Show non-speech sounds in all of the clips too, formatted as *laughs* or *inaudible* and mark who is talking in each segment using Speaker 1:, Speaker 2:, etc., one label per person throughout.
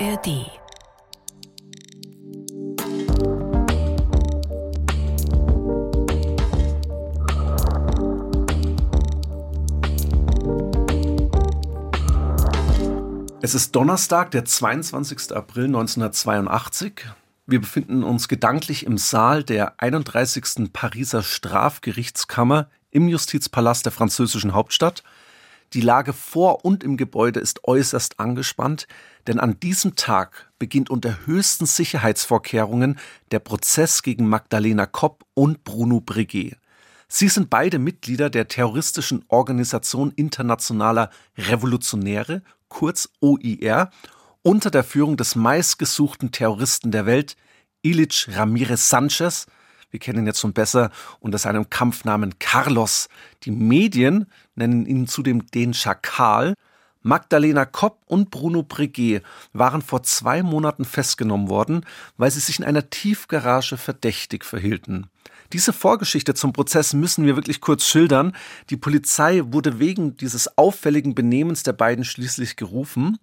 Speaker 1: ARD.
Speaker 2: Es ist Donnerstag, der 22. April 1982. Wir befinden uns gedanklich im Saal der 31. Pariser Strafgerichtskammer im Justizpalast der französischen Hauptstadt. Die Lage vor und im Gebäude ist äußerst angespannt, denn an diesem Tag beginnt unter höchsten Sicherheitsvorkehrungen der Prozess gegen Magdalena Kopp und Bruno Breguet. Sie sind beide Mitglieder der terroristischen Organisation Internationaler Revolutionäre, kurz OIR, unter der Führung des meistgesuchten Terroristen der Welt, Ilich Ramirez Sanchez, wir kennen ihn jetzt schon besser, unter seinem Kampfnamen Carlos. Die Medien nennen ihn zudem den Schakal. Magdalena Kopp und Bruno Breguet waren vor zwei Monaten festgenommen worden, weil sie sich in einer Tiefgarage verdächtig verhielten. Diese Vorgeschichte zum Prozess müssen wir wirklich kurz schildern. Die Polizei wurde wegen dieses auffälligen Benehmens der beiden schließlich gerufen.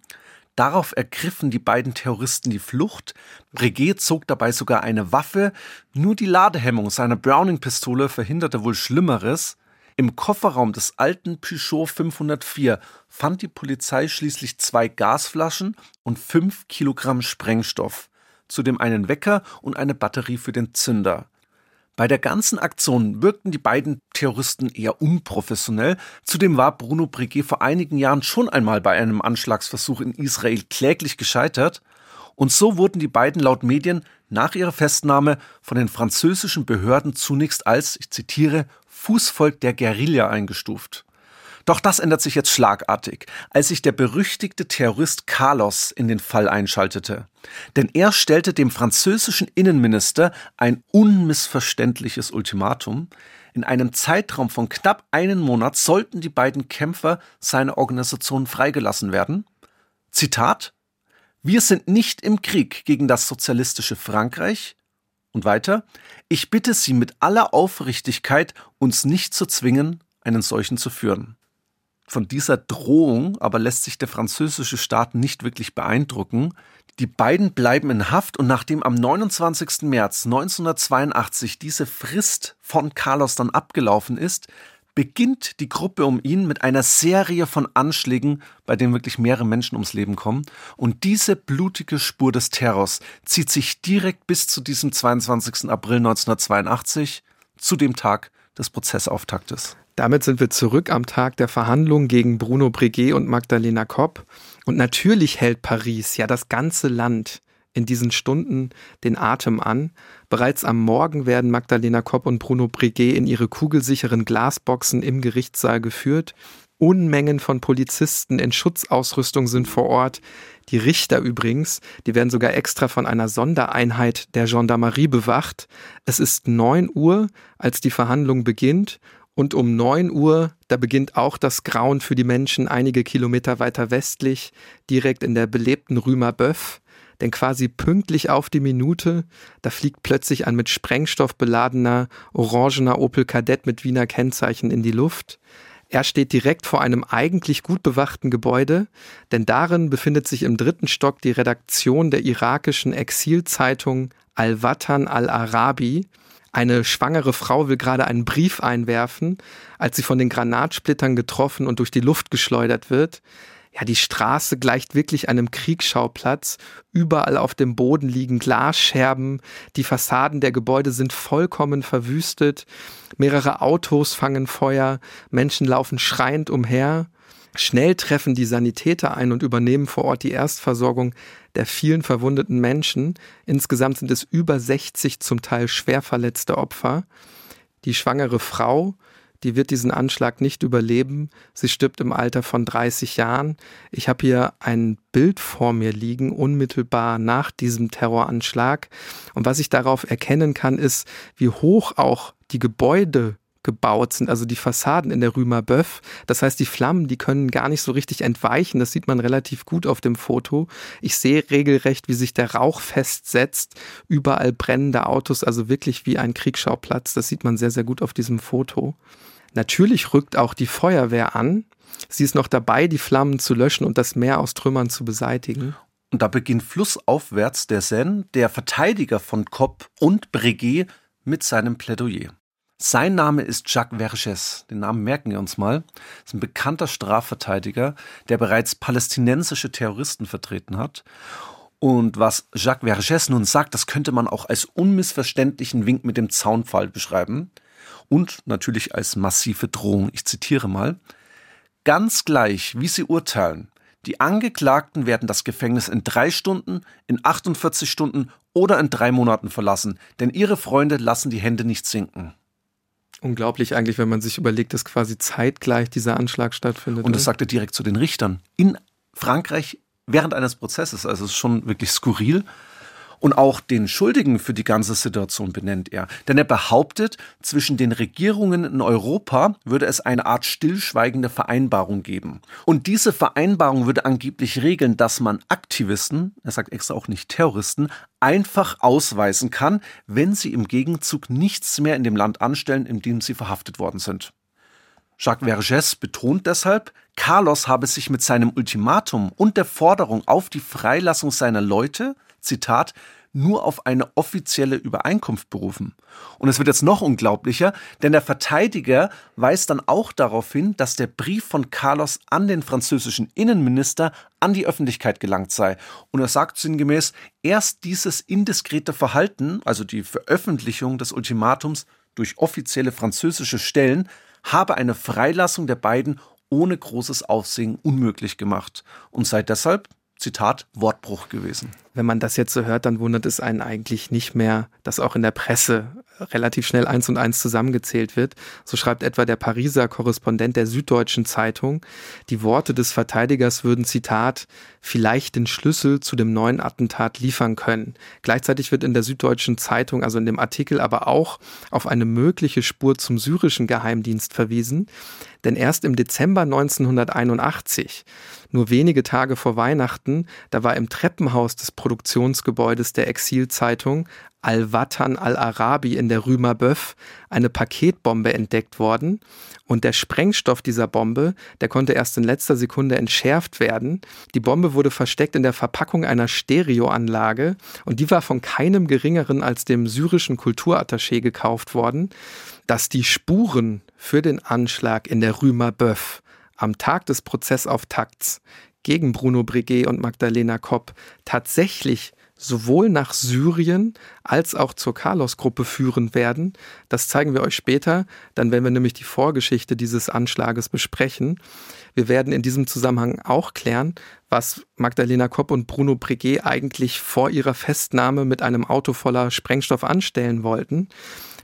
Speaker 2: Darauf ergriffen die beiden Terroristen die Flucht. Breguet zog dabei sogar eine Waffe. Nur die Ladehemmung seiner Browning-Pistole verhinderte wohl Schlimmeres. Im Kofferraum des alten Peugeot 504 fand die Polizei schließlich zwei Gasflaschen und fünf Kilogramm Sprengstoff, zudem einen Wecker und eine Batterie für den Zünder. Bei der ganzen Aktion wirkten die beiden Terroristen eher unprofessionell. Zudem war Bruno Breguet vor einigen Jahren schon einmal bei einem Anschlagsversuch in Israel kläglich gescheitert. Und so wurden die beiden laut Medien nach ihrer Festnahme von den französischen Behörden zunächst als, ich zitiere, Fußvolk der Guerilla eingestuft. Doch das ändert sich jetzt schlagartig, als sich der berüchtigte Terrorist Carlos in den Fall einschaltete. Denn er stellte dem französischen Innenminister ein unmissverständliches Ultimatum. In einem Zeitraum von knapp einen Monat sollten die beiden Kämpfer seiner Organisation freigelassen werden. Zitat Wir sind nicht im Krieg gegen das sozialistische Frankreich. Und weiter, ich bitte Sie mit aller Aufrichtigkeit, uns nicht zu zwingen, einen solchen zu führen. Von dieser Drohung aber lässt sich der französische Staat nicht wirklich beeindrucken. Die beiden bleiben in Haft und nachdem am 29. März 1982 diese Frist von Carlos dann abgelaufen ist, beginnt die Gruppe um ihn mit einer Serie von Anschlägen, bei denen wirklich mehrere Menschen ums Leben kommen. Und diese blutige Spur des Terrors zieht sich direkt bis zu diesem 22. April 1982, zu dem Tag des Prozessauftaktes.
Speaker 3: Damit sind wir zurück am Tag der Verhandlungen gegen Bruno Breguet und Magdalena Kopp. Und natürlich hält Paris, ja das ganze Land, in diesen Stunden den Atem an. Bereits am Morgen werden Magdalena Kopp und Bruno Breguet in ihre kugelsicheren Glasboxen im Gerichtssaal geführt. Unmengen von Polizisten in Schutzausrüstung sind vor Ort. Die Richter übrigens, die werden sogar extra von einer Sondereinheit der Gendarmerie bewacht. Es ist neun Uhr, als die Verhandlung beginnt und um 9 Uhr, da beginnt auch das Grauen für die Menschen einige Kilometer weiter westlich, direkt in der belebten Rümer Böff. Denn quasi pünktlich auf die Minute, da fliegt plötzlich ein mit Sprengstoff beladener, orangener Opel Kadett mit Wiener Kennzeichen in die Luft. Er steht direkt vor einem eigentlich gut bewachten Gebäude, denn darin befindet sich im dritten Stock die Redaktion der irakischen Exilzeitung Al-Watan al-Arabi, eine schwangere Frau will gerade einen Brief einwerfen, als sie von den Granatsplittern getroffen und durch die Luft geschleudert wird. Ja, die Straße gleicht wirklich einem Kriegsschauplatz. Überall auf dem Boden liegen Glasscherben. Die Fassaden der Gebäude sind vollkommen verwüstet. Mehrere Autos fangen Feuer. Menschen laufen schreiend umher. Schnell treffen die Sanitäter ein und übernehmen vor Ort die Erstversorgung der vielen verwundeten Menschen. Insgesamt sind es über 60 zum Teil schwer verletzte Opfer. Die schwangere Frau, die wird diesen Anschlag nicht überleben. Sie stirbt im Alter von 30 Jahren. Ich habe hier ein Bild vor mir liegen, unmittelbar nach diesem Terroranschlag. Und was ich darauf erkennen kann, ist, wie hoch auch die Gebäude gebaut sind, also die Fassaden in der Rümer Böff. Das heißt, die Flammen, die können gar nicht so richtig entweichen. Das sieht man relativ gut auf dem Foto. Ich sehe regelrecht, wie sich der Rauch festsetzt. Überall brennende Autos, also wirklich wie ein Kriegsschauplatz. Das sieht man sehr, sehr gut auf diesem Foto. Natürlich rückt auch die Feuerwehr an. Sie ist noch dabei, die Flammen zu löschen und das Meer aus Trümmern zu beseitigen.
Speaker 2: Und da beginnt flussaufwärts der Seine, der Verteidiger von Kopp und Breguet, mit seinem Plädoyer. Sein Name ist Jacques Vergès. Den Namen merken wir uns mal. Das ist ein bekannter Strafverteidiger, der bereits palästinensische Terroristen vertreten hat. Und was Jacques Vergès nun sagt, das könnte man auch als unmissverständlichen Wink mit dem Zaunpfahl beschreiben. Und natürlich als massive Drohung. Ich zitiere mal. Ganz gleich, wie Sie urteilen, die Angeklagten werden das Gefängnis in drei Stunden, in 48 Stunden oder in drei Monaten verlassen, denn ihre Freunde lassen die Hände nicht sinken.
Speaker 3: Unglaublich eigentlich, wenn man sich überlegt, dass quasi zeitgleich dieser Anschlag stattfindet.
Speaker 2: Und das sagt er direkt zu den Richtern in Frankreich während eines Prozesses. Also es ist schon wirklich skurril. Und auch den Schuldigen für die ganze Situation benennt er. Denn er behauptet, zwischen den Regierungen in Europa würde es eine Art stillschweigende Vereinbarung geben. Und diese Vereinbarung würde angeblich regeln, dass man Aktivisten, er sagt extra auch nicht Terroristen, einfach ausweisen kann, wenn sie im Gegenzug nichts mehr in dem Land anstellen, in dem sie verhaftet worden sind. Jacques Vergès betont deshalb, Carlos habe sich mit seinem Ultimatum und der Forderung auf die Freilassung seiner Leute Zitat, nur auf eine offizielle Übereinkunft berufen. Und es wird jetzt noch unglaublicher, denn der Verteidiger weist dann auch darauf hin, dass der Brief von Carlos an den französischen Innenminister an die Öffentlichkeit gelangt sei. Und er sagt sinngemäß, erst dieses indiskrete Verhalten, also die Veröffentlichung des Ultimatums durch offizielle französische Stellen, habe eine Freilassung der beiden ohne großes Aufsehen unmöglich gemacht und sei deshalb Zitat, Wortbruch gewesen.
Speaker 3: Wenn man das jetzt so hört, dann wundert es einen eigentlich nicht mehr, dass auch in der Presse relativ schnell eins und eins zusammengezählt wird. So schreibt etwa der Pariser Korrespondent der Süddeutschen Zeitung, die Worte des Verteidigers würden, Zitat, vielleicht den Schlüssel zu dem neuen Attentat liefern können. Gleichzeitig wird in der Süddeutschen Zeitung, also in dem Artikel, aber auch auf eine mögliche Spur zum syrischen Geheimdienst verwiesen. Denn erst im Dezember 1981 nur wenige Tage vor Weihnachten, da war im Treppenhaus des Produktionsgebäudes der Exilzeitung Al-Watan al-Arabi in der Rümer Böff eine Paketbombe entdeckt worden und der Sprengstoff dieser Bombe, der konnte erst in letzter Sekunde entschärft werden. Die Bombe wurde versteckt in der Verpackung einer Stereoanlage und die war von keinem geringeren als dem syrischen Kulturattaché gekauft worden, dass die Spuren für den Anschlag in der Rümer Böff am Tag des Prozessauftakts gegen Bruno Breguet und Magdalena Kopp tatsächlich sowohl nach Syrien als auch zur Carlos-Gruppe führen werden. Das zeigen wir euch später, dann werden wir nämlich die Vorgeschichte dieses Anschlages besprechen. Wir werden in diesem Zusammenhang auch klären, was Magdalena Kopp und Bruno Breguet eigentlich vor ihrer Festnahme mit einem Auto voller Sprengstoff anstellen wollten.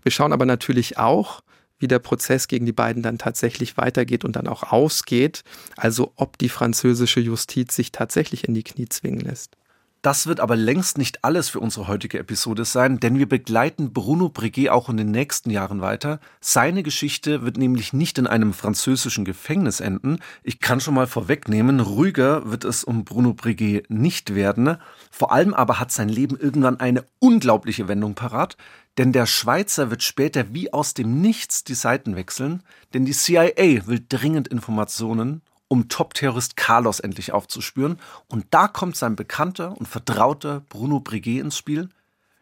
Speaker 3: Wir schauen aber natürlich auch, wie der Prozess gegen die beiden dann tatsächlich weitergeht und dann auch ausgeht, also ob die französische Justiz sich tatsächlich in die Knie zwingen lässt.
Speaker 2: Das wird aber längst nicht alles für unsere heutige Episode sein, denn wir begleiten Bruno Breguet auch in den nächsten Jahren weiter. Seine Geschichte wird nämlich nicht in einem französischen Gefängnis enden. Ich kann schon mal vorwegnehmen, ruhiger wird es um Bruno Breguet nicht werden. Vor allem aber hat sein Leben irgendwann eine unglaubliche Wendung parat, denn der Schweizer wird später wie aus dem Nichts die Seiten wechseln, denn die CIA will dringend Informationen um Top-Terrorist Carlos endlich aufzuspüren. Und da kommt sein bekannter und vertrauter Bruno Breguet ins Spiel.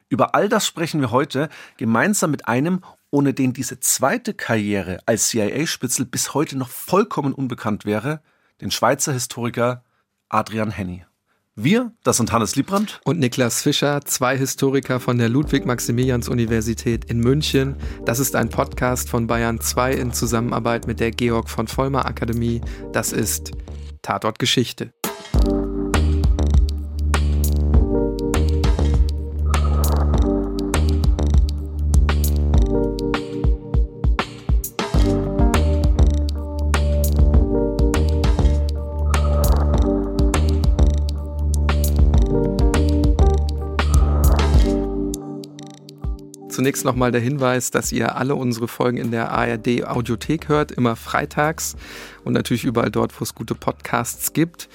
Speaker 2: Über all das sprechen wir heute gemeinsam mit einem, ohne den diese zweite Karriere als CIA-Spitzel bis heute noch vollkommen unbekannt wäre, den Schweizer Historiker Adrian Henny. Wir, das sind Hannes Liebrandt
Speaker 3: und Niklas Fischer, zwei Historiker von der Ludwig-Maximilians-Universität in München. Das ist ein Podcast von Bayern 2 in Zusammenarbeit mit der Georg von Vollmer Akademie. Das ist Tatort Geschichte. Zunächst nochmal der Hinweis, dass ihr alle unsere Folgen in der ARD Audiothek hört, immer freitags und natürlich überall dort, wo es gute Podcasts gibt.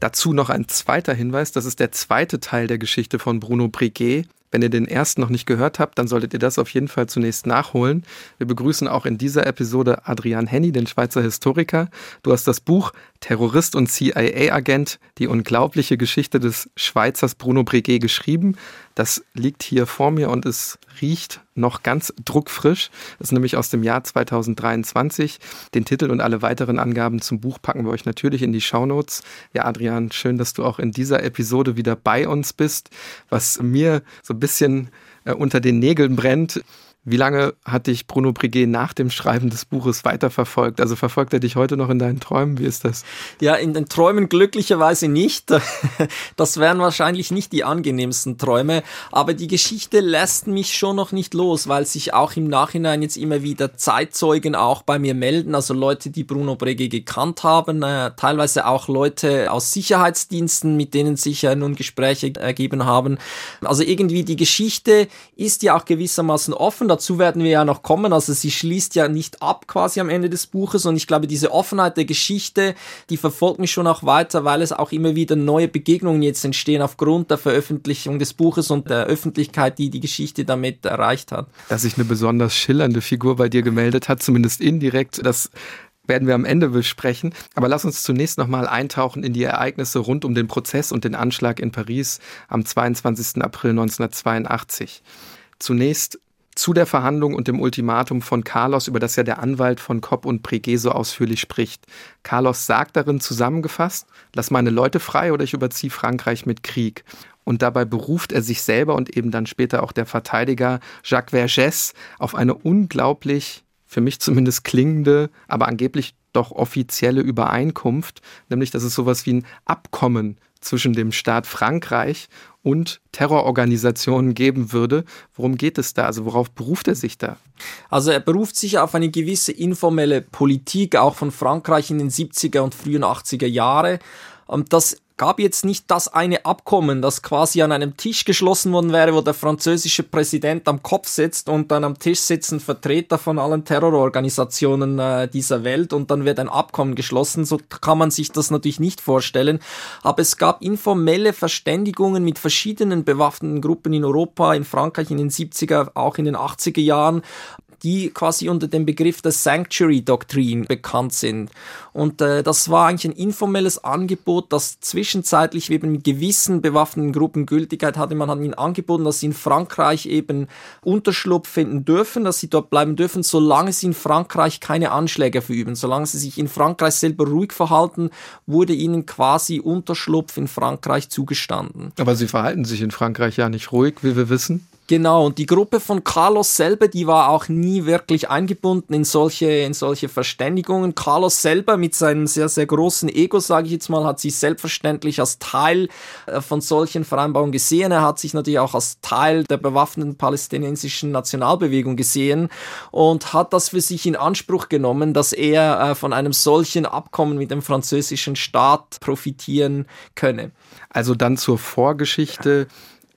Speaker 3: Dazu noch ein zweiter Hinweis, das ist der zweite Teil der Geschichte von Bruno Breguet. Wenn ihr den ersten noch nicht gehört habt, dann solltet ihr das auf jeden Fall zunächst nachholen. Wir begrüßen auch in dieser Episode Adrian Henny, den Schweizer Historiker. Du hast das Buch Terrorist und CIA-Agent, die unglaubliche Geschichte des Schweizers Bruno Breguet geschrieben. Das liegt hier vor mir und es riecht noch ganz druckfrisch. Das ist nämlich aus dem Jahr 2023. Den Titel und alle weiteren Angaben zum Buch packen wir euch natürlich in die Shownotes. Ja, Adrian, schön, dass du auch in dieser Episode wieder bei uns bist. Was mir so ein bisschen äh, unter den Nägeln brennt, wie lange hat dich Bruno Breguet nach dem Schreiben des Buches weiterverfolgt? Also verfolgt er dich heute noch in deinen Träumen? Wie ist das?
Speaker 1: Ja, in den Träumen glücklicherweise nicht. *laughs* Das wären wahrscheinlich nicht die angenehmsten Träume. Aber die Geschichte lässt mich schon noch nicht los, weil sich auch im Nachhinein jetzt immer wieder Zeitzeugen auch bei mir melden. Also Leute, die Bruno Breguet gekannt haben, äh, teilweise auch Leute aus Sicherheitsdiensten, mit denen sich ja nun Gespräche ergeben haben. Also irgendwie die Geschichte ist ja auch gewissermaßen offen dazu werden wir ja noch kommen. Also sie schließt ja nicht ab quasi am Ende des Buches und ich glaube, diese Offenheit der Geschichte, die verfolgt mich schon auch weiter, weil es auch immer wieder neue Begegnungen jetzt entstehen aufgrund der Veröffentlichung des Buches und der Öffentlichkeit, die die Geschichte damit erreicht hat.
Speaker 3: Dass sich eine besonders schillernde Figur bei dir gemeldet hat, zumindest indirekt, das werden wir am Ende besprechen. Aber lass uns zunächst nochmal eintauchen in die Ereignisse rund um den Prozess und den Anschlag in Paris am 22. April 1982. Zunächst zu der Verhandlung und dem Ultimatum von Carlos, über das ja der Anwalt von Kopp und Breguet so ausführlich spricht. Carlos sagt darin zusammengefasst, lass meine Leute frei oder ich überziehe Frankreich mit Krieg. Und dabei beruft er sich selber und eben dann später auch der Verteidiger Jacques Vergès auf eine unglaublich, für mich zumindest klingende, aber angeblich doch offizielle Übereinkunft, nämlich dass es sowas wie ein Abkommen zwischen dem Staat Frankreich und Terrororganisationen geben würde. Worum geht es da? Also worauf beruft er sich da?
Speaker 1: Also er beruft sich auf eine gewisse informelle Politik, auch von Frankreich in den 70er und frühen 80er Jahre. Und das gab jetzt nicht das eine Abkommen, das quasi an einem Tisch geschlossen worden wäre, wo der französische Präsident am Kopf sitzt und dann am Tisch sitzen Vertreter von allen Terrororganisationen äh, dieser Welt und dann wird ein Abkommen geschlossen. So kann man sich das natürlich nicht vorstellen. Aber es gab informelle Verständigungen mit verschiedenen bewaffneten Gruppen in Europa, in Frankreich in den 70er, auch in den 80er Jahren die quasi unter dem Begriff der Sanctuary Doctrine bekannt sind. Und äh, das war eigentlich ein informelles Angebot, das zwischenzeitlich eben mit gewissen bewaffneten Gruppen Gültigkeit hatte. Man hat ihnen angeboten, dass sie in Frankreich eben Unterschlupf finden dürfen, dass sie dort bleiben dürfen, solange sie in Frankreich keine Anschläge verüben. Solange sie sich in Frankreich selber ruhig verhalten, wurde ihnen quasi Unterschlupf in Frankreich zugestanden.
Speaker 3: Aber sie verhalten sich in Frankreich ja nicht ruhig, wie wir wissen.
Speaker 1: Genau, und die Gruppe von Carlos selber, die war auch nie wirklich eingebunden in solche, in solche Verständigungen. Carlos selber mit seinem sehr, sehr großen Ego, sage ich jetzt mal, hat sich selbstverständlich als Teil äh, von solchen Vereinbarungen gesehen. Er hat sich natürlich auch als Teil der bewaffneten palästinensischen Nationalbewegung gesehen und hat das für sich in Anspruch genommen, dass er äh, von einem solchen Abkommen mit dem französischen Staat profitieren könne.
Speaker 3: Also dann zur Vorgeschichte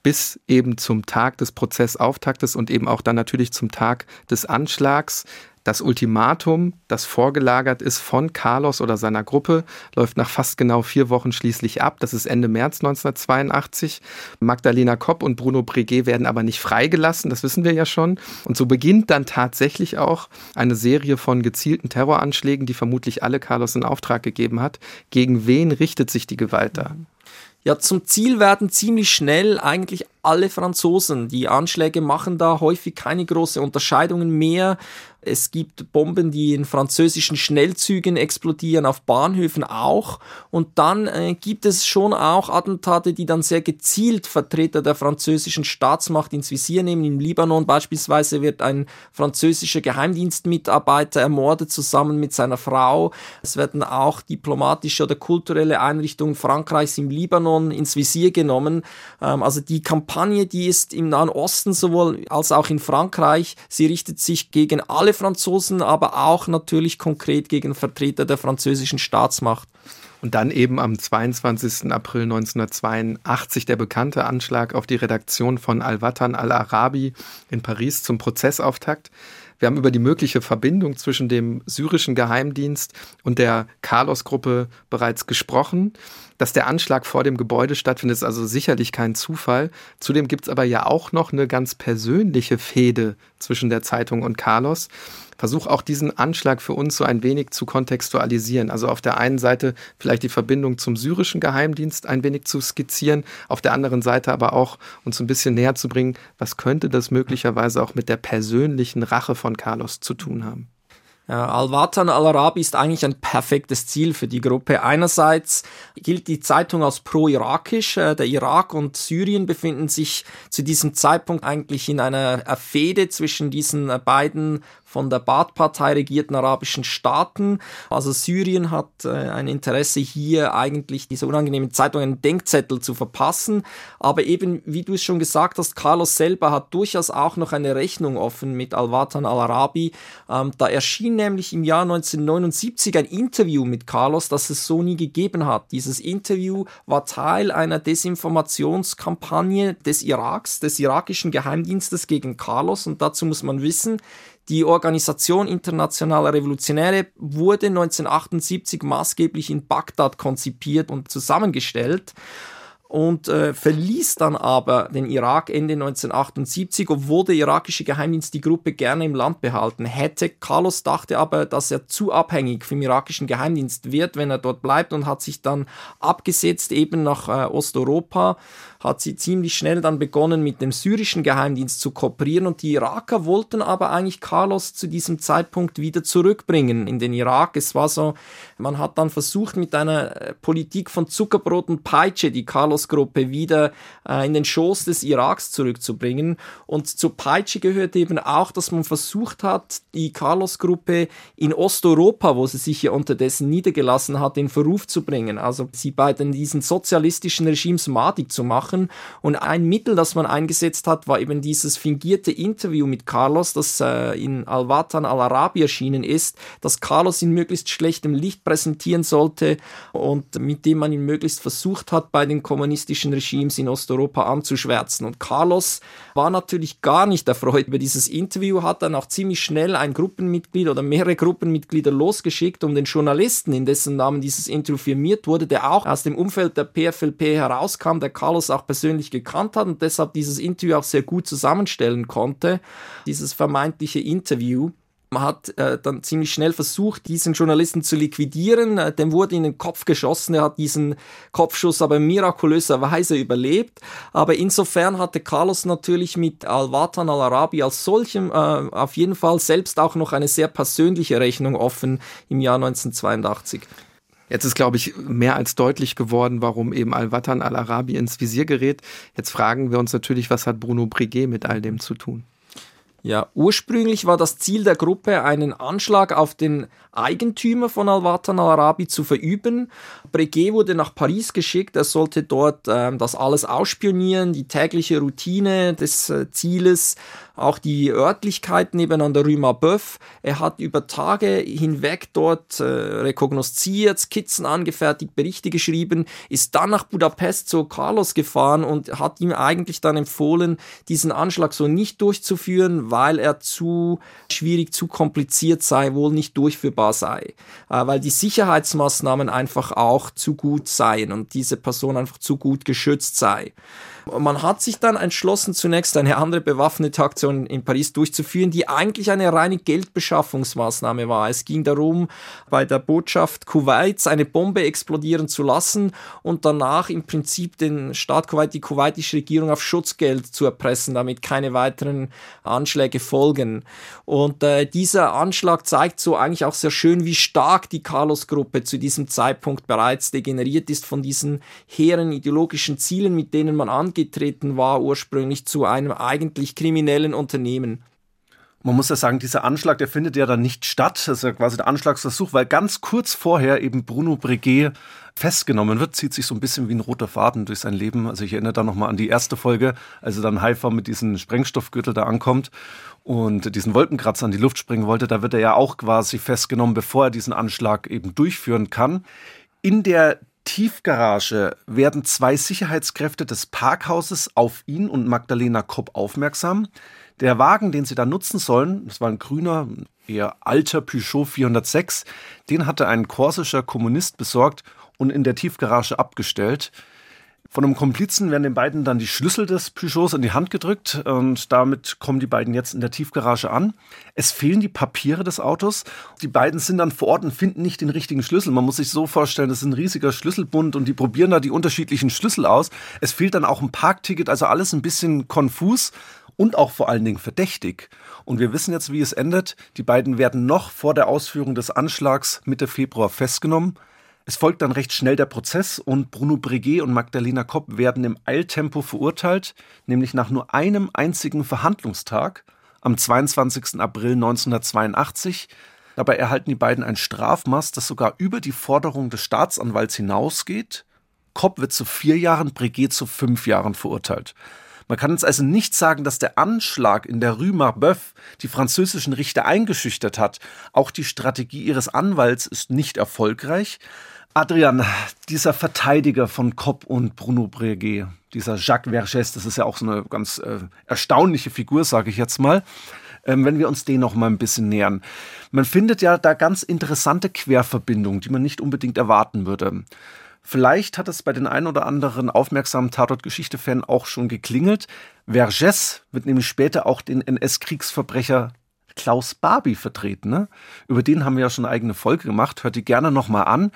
Speaker 3: bis eben zum Tag des Prozessauftaktes und eben auch dann natürlich zum Tag des Anschlags. Das Ultimatum, das vorgelagert ist von Carlos oder seiner Gruppe, läuft nach fast genau vier Wochen schließlich ab. Das ist Ende März 1982. Magdalena Kopp und Bruno Breguet werden aber nicht freigelassen, das wissen wir ja schon. Und so beginnt dann tatsächlich auch eine Serie von gezielten Terroranschlägen, die vermutlich alle Carlos in Auftrag gegeben hat. Gegen wen richtet sich die Gewalt da?
Speaker 1: Ja, zum Ziel werden ziemlich schnell eigentlich alle Franzosen. Die Anschläge machen da häufig keine große Unterscheidungen mehr. Es gibt Bomben, die in französischen Schnellzügen explodieren, auf Bahnhöfen auch. Und dann äh, gibt es schon auch Attentate, die dann sehr gezielt Vertreter der französischen Staatsmacht ins Visier nehmen. Im Libanon beispielsweise wird ein französischer Geheimdienstmitarbeiter ermordet zusammen mit seiner Frau. Es werden auch diplomatische oder kulturelle Einrichtungen Frankreichs im Libanon ins Visier genommen. Ähm, also die Kampagne, die ist im Nahen Osten sowohl als auch in Frankreich. Sie richtet sich gegen alle Franzosen, aber auch natürlich konkret gegen Vertreter der französischen Staatsmacht.
Speaker 3: Und dann eben am 22. April 1982 der bekannte Anschlag auf die Redaktion von Al-Watan al-Arabi in Paris zum Prozessauftakt. Wir haben über die mögliche Verbindung zwischen dem syrischen Geheimdienst und der Carlos-Gruppe bereits gesprochen. Dass der Anschlag vor dem Gebäude stattfindet, ist also sicherlich kein Zufall. Zudem gibt es aber ja auch noch eine ganz persönliche Fehde zwischen der Zeitung und Carlos versuche auch diesen Anschlag für uns so ein wenig zu kontextualisieren. Also auf der einen Seite vielleicht die Verbindung zum syrischen Geheimdienst ein wenig zu skizzieren, auf der anderen Seite aber auch uns ein bisschen näher zu bringen, was könnte das möglicherweise auch mit der persönlichen Rache von Carlos zu tun haben.
Speaker 1: Al-Watan al-Arabi ist eigentlich ein perfektes Ziel für die Gruppe. Einerseits gilt die Zeitung als pro-irakisch. Äh, der Irak und Syrien befinden sich zu diesem Zeitpunkt eigentlich in einer Fehde zwischen diesen beiden von der Baath-Partei regierten arabischen Staaten. Also Syrien hat äh, ein Interesse hier eigentlich diese unangenehmen Zeitungen einen Denkzettel zu verpassen. Aber eben, wie du es schon gesagt hast, Carlos selber hat durchaus auch noch eine Rechnung offen mit Al-Watan al-Arabi. Ähm, da erschien nämlich im Jahr 1979 ein Interview mit Carlos, das es so nie gegeben hat. Dieses Interview war Teil einer Desinformationskampagne des Iraks, des irakischen Geheimdienstes gegen Carlos. Und dazu muss man wissen, die Organisation Internationaler Revolutionäre wurde 1978 maßgeblich in Bagdad konzipiert und zusammengestellt und äh, verließ dann aber den Irak Ende 1978, obwohl der irakische Geheimdienst die Gruppe gerne im Land behalten hätte. Carlos dachte aber, dass er zu abhängig vom irakischen Geheimdienst wird, wenn er dort bleibt und hat sich dann abgesetzt eben nach äh, Osteuropa hat sie ziemlich schnell dann begonnen, mit dem syrischen Geheimdienst zu kooperieren und die Iraker wollten aber eigentlich Carlos zu diesem Zeitpunkt wieder zurückbringen in den Irak. Es war so, man hat dann versucht mit einer äh, Politik von Zuckerbrot und Peitsche die Carlos-Gruppe wieder äh, in den Schoß des Iraks zurückzubringen und zur Peitsche gehört eben auch, dass man versucht hat, die Carlos-Gruppe in Osteuropa, wo sie sich ja unterdessen niedergelassen hat, in Verruf zu bringen. Also sie bei diesen sozialistischen Regimes madig zu machen machen. Und ein Mittel, das man eingesetzt hat, war eben dieses fingierte Interview mit Carlos, das äh, in Al-Watan al-Arabi erschienen ist, dass Carlos in möglichst schlechtem Licht präsentieren sollte und mit dem man ihn möglichst versucht hat, bei den kommunistischen Regimes in Osteuropa anzuschwärzen. Und Carlos war natürlich gar nicht erfreut über dieses Interview, hat dann auch ziemlich schnell ein Gruppenmitglied oder mehrere Gruppenmitglieder losgeschickt, um den Journalisten, in dessen Namen dieses Interview firmiert wurde, der auch aus dem Umfeld der PFLP herauskam, der Carlos auch persönlich gekannt hat und deshalb dieses Interview auch sehr gut zusammenstellen konnte. Dieses vermeintliche Interview. Man hat äh, dann ziemlich schnell versucht, diesen Journalisten zu liquidieren. Äh, dem wurde in den Kopf geschossen. Er hat diesen Kopfschuss aber mirakulöserweise überlebt. Aber insofern hatte Carlos natürlich mit Al-Watan al-Arabi als solchem äh, auf jeden Fall selbst auch noch eine sehr persönliche Rechnung offen im Jahr 1982.
Speaker 3: Jetzt ist, glaube ich, mehr als deutlich geworden, warum eben Al-Watan al-Arabi ins Visier gerät. Jetzt fragen wir uns natürlich, was hat Bruno Breguet mit all dem zu tun?
Speaker 1: Ja, ursprünglich war das Ziel der Gruppe, einen Anschlag auf den Eigentümer von Al-Watan al-Arabi zu verüben. Breguet wurde nach Paris geschickt, er sollte dort ähm, das alles ausspionieren, die tägliche Routine des äh, Zieles, auch die Örtlichkeiten eben an der Rue Marbeuf. Er hat über Tage hinweg dort äh, rekognosziert, Skizzen angefertigt, Berichte geschrieben, ist dann nach Budapest zu Carlos gefahren und hat ihm eigentlich dann empfohlen, diesen Anschlag so nicht durchzuführen, weil er zu schwierig, zu kompliziert sei, wohl nicht durchführbar sei, äh, weil die Sicherheitsmaßnahmen einfach auch zu gut seien und diese Person einfach zu gut geschützt sei. Man hat sich dann entschlossen, zunächst eine andere bewaffnete Aktion in Paris durchzuführen, die eigentlich eine reine Geldbeschaffungsmaßnahme war. Es ging darum, bei der Botschaft Kuwaits eine Bombe explodieren zu lassen und danach im Prinzip den Staat Kuwait, die kuwaitische Regierung auf Schutzgeld zu erpressen, damit keine weiteren Anschläge folgen. Und äh, dieser Anschlag zeigt so eigentlich auch sehr schön, wie stark die Carlos-Gruppe zu diesem Zeitpunkt bereits degeneriert ist von diesen hehren ideologischen Zielen, mit denen man angetreten war, ursprünglich zu einem eigentlich kriminellen Unternehmen.
Speaker 2: Man muss ja sagen, dieser Anschlag, der findet ja dann nicht statt. Das ist ja quasi der Anschlagsversuch, weil ganz kurz vorher eben Bruno Breguet festgenommen wird, zieht sich so ein bisschen wie ein roter Faden durch sein Leben. Also ich erinnere da nochmal an die erste Folge, als er dann Haifa mit diesem Sprengstoffgürtel da ankommt und diesen Wolkenkratzer an die Luft springen wollte. Da wird er ja auch quasi festgenommen, bevor er diesen Anschlag eben durchführen kann. In der Tiefgarage werden zwei Sicherheitskräfte des Parkhauses auf ihn und Magdalena Kopp aufmerksam. Der Wagen, den sie da nutzen sollen, das war ein grüner, eher alter Peugeot 406, den hatte ein korsischer Kommunist besorgt und in der Tiefgarage abgestellt. Von einem Komplizen werden den beiden dann die Schlüssel des Peugeots in die Hand gedrückt und damit kommen die beiden jetzt in der Tiefgarage an. Es fehlen die Papiere des Autos. Die beiden sind dann vor Ort und finden nicht den richtigen Schlüssel. Man muss sich so vorstellen, das ist ein riesiger Schlüsselbund und die probieren da die unterschiedlichen Schlüssel aus. Es fehlt dann auch ein Parkticket, also alles ein bisschen konfus und auch vor allen Dingen verdächtig. Und wir wissen jetzt, wie es endet. Die beiden werden noch vor der Ausführung des Anschlags Mitte Februar festgenommen. Es folgt dann recht schnell der Prozess und Bruno Breguet und Magdalena Kopp werden im Eiltempo verurteilt, nämlich nach nur einem einzigen Verhandlungstag am 22. April 1982. Dabei erhalten die beiden ein Strafmaß, das sogar über die Forderung des Staatsanwalts hinausgeht. Kopp wird zu vier Jahren, Breguet zu fünf Jahren verurteilt. Man kann uns also nicht sagen, dass der Anschlag in der Rue Marbeuf die französischen Richter eingeschüchtert hat. Auch die Strategie ihres Anwalts ist nicht erfolgreich. Adrian, dieser Verteidiger von Kopp und Bruno Breguet, dieser Jacques Vergès, das ist ja auch so eine ganz äh, erstaunliche Figur, sage ich jetzt mal. Ähm, wenn wir uns den noch mal ein bisschen nähern. Man findet ja da ganz interessante Querverbindungen, die man nicht unbedingt erwarten würde. Vielleicht hat es bei den ein oder anderen aufmerksamen Tatort-Geschichte-Fan auch schon geklingelt. Vergès wird nämlich später auch den NS-Kriegsverbrecher Klaus Barbie vertreten. Ne? Über den haben wir ja schon eine eigene Folge gemacht. Hört die gerne noch mal an.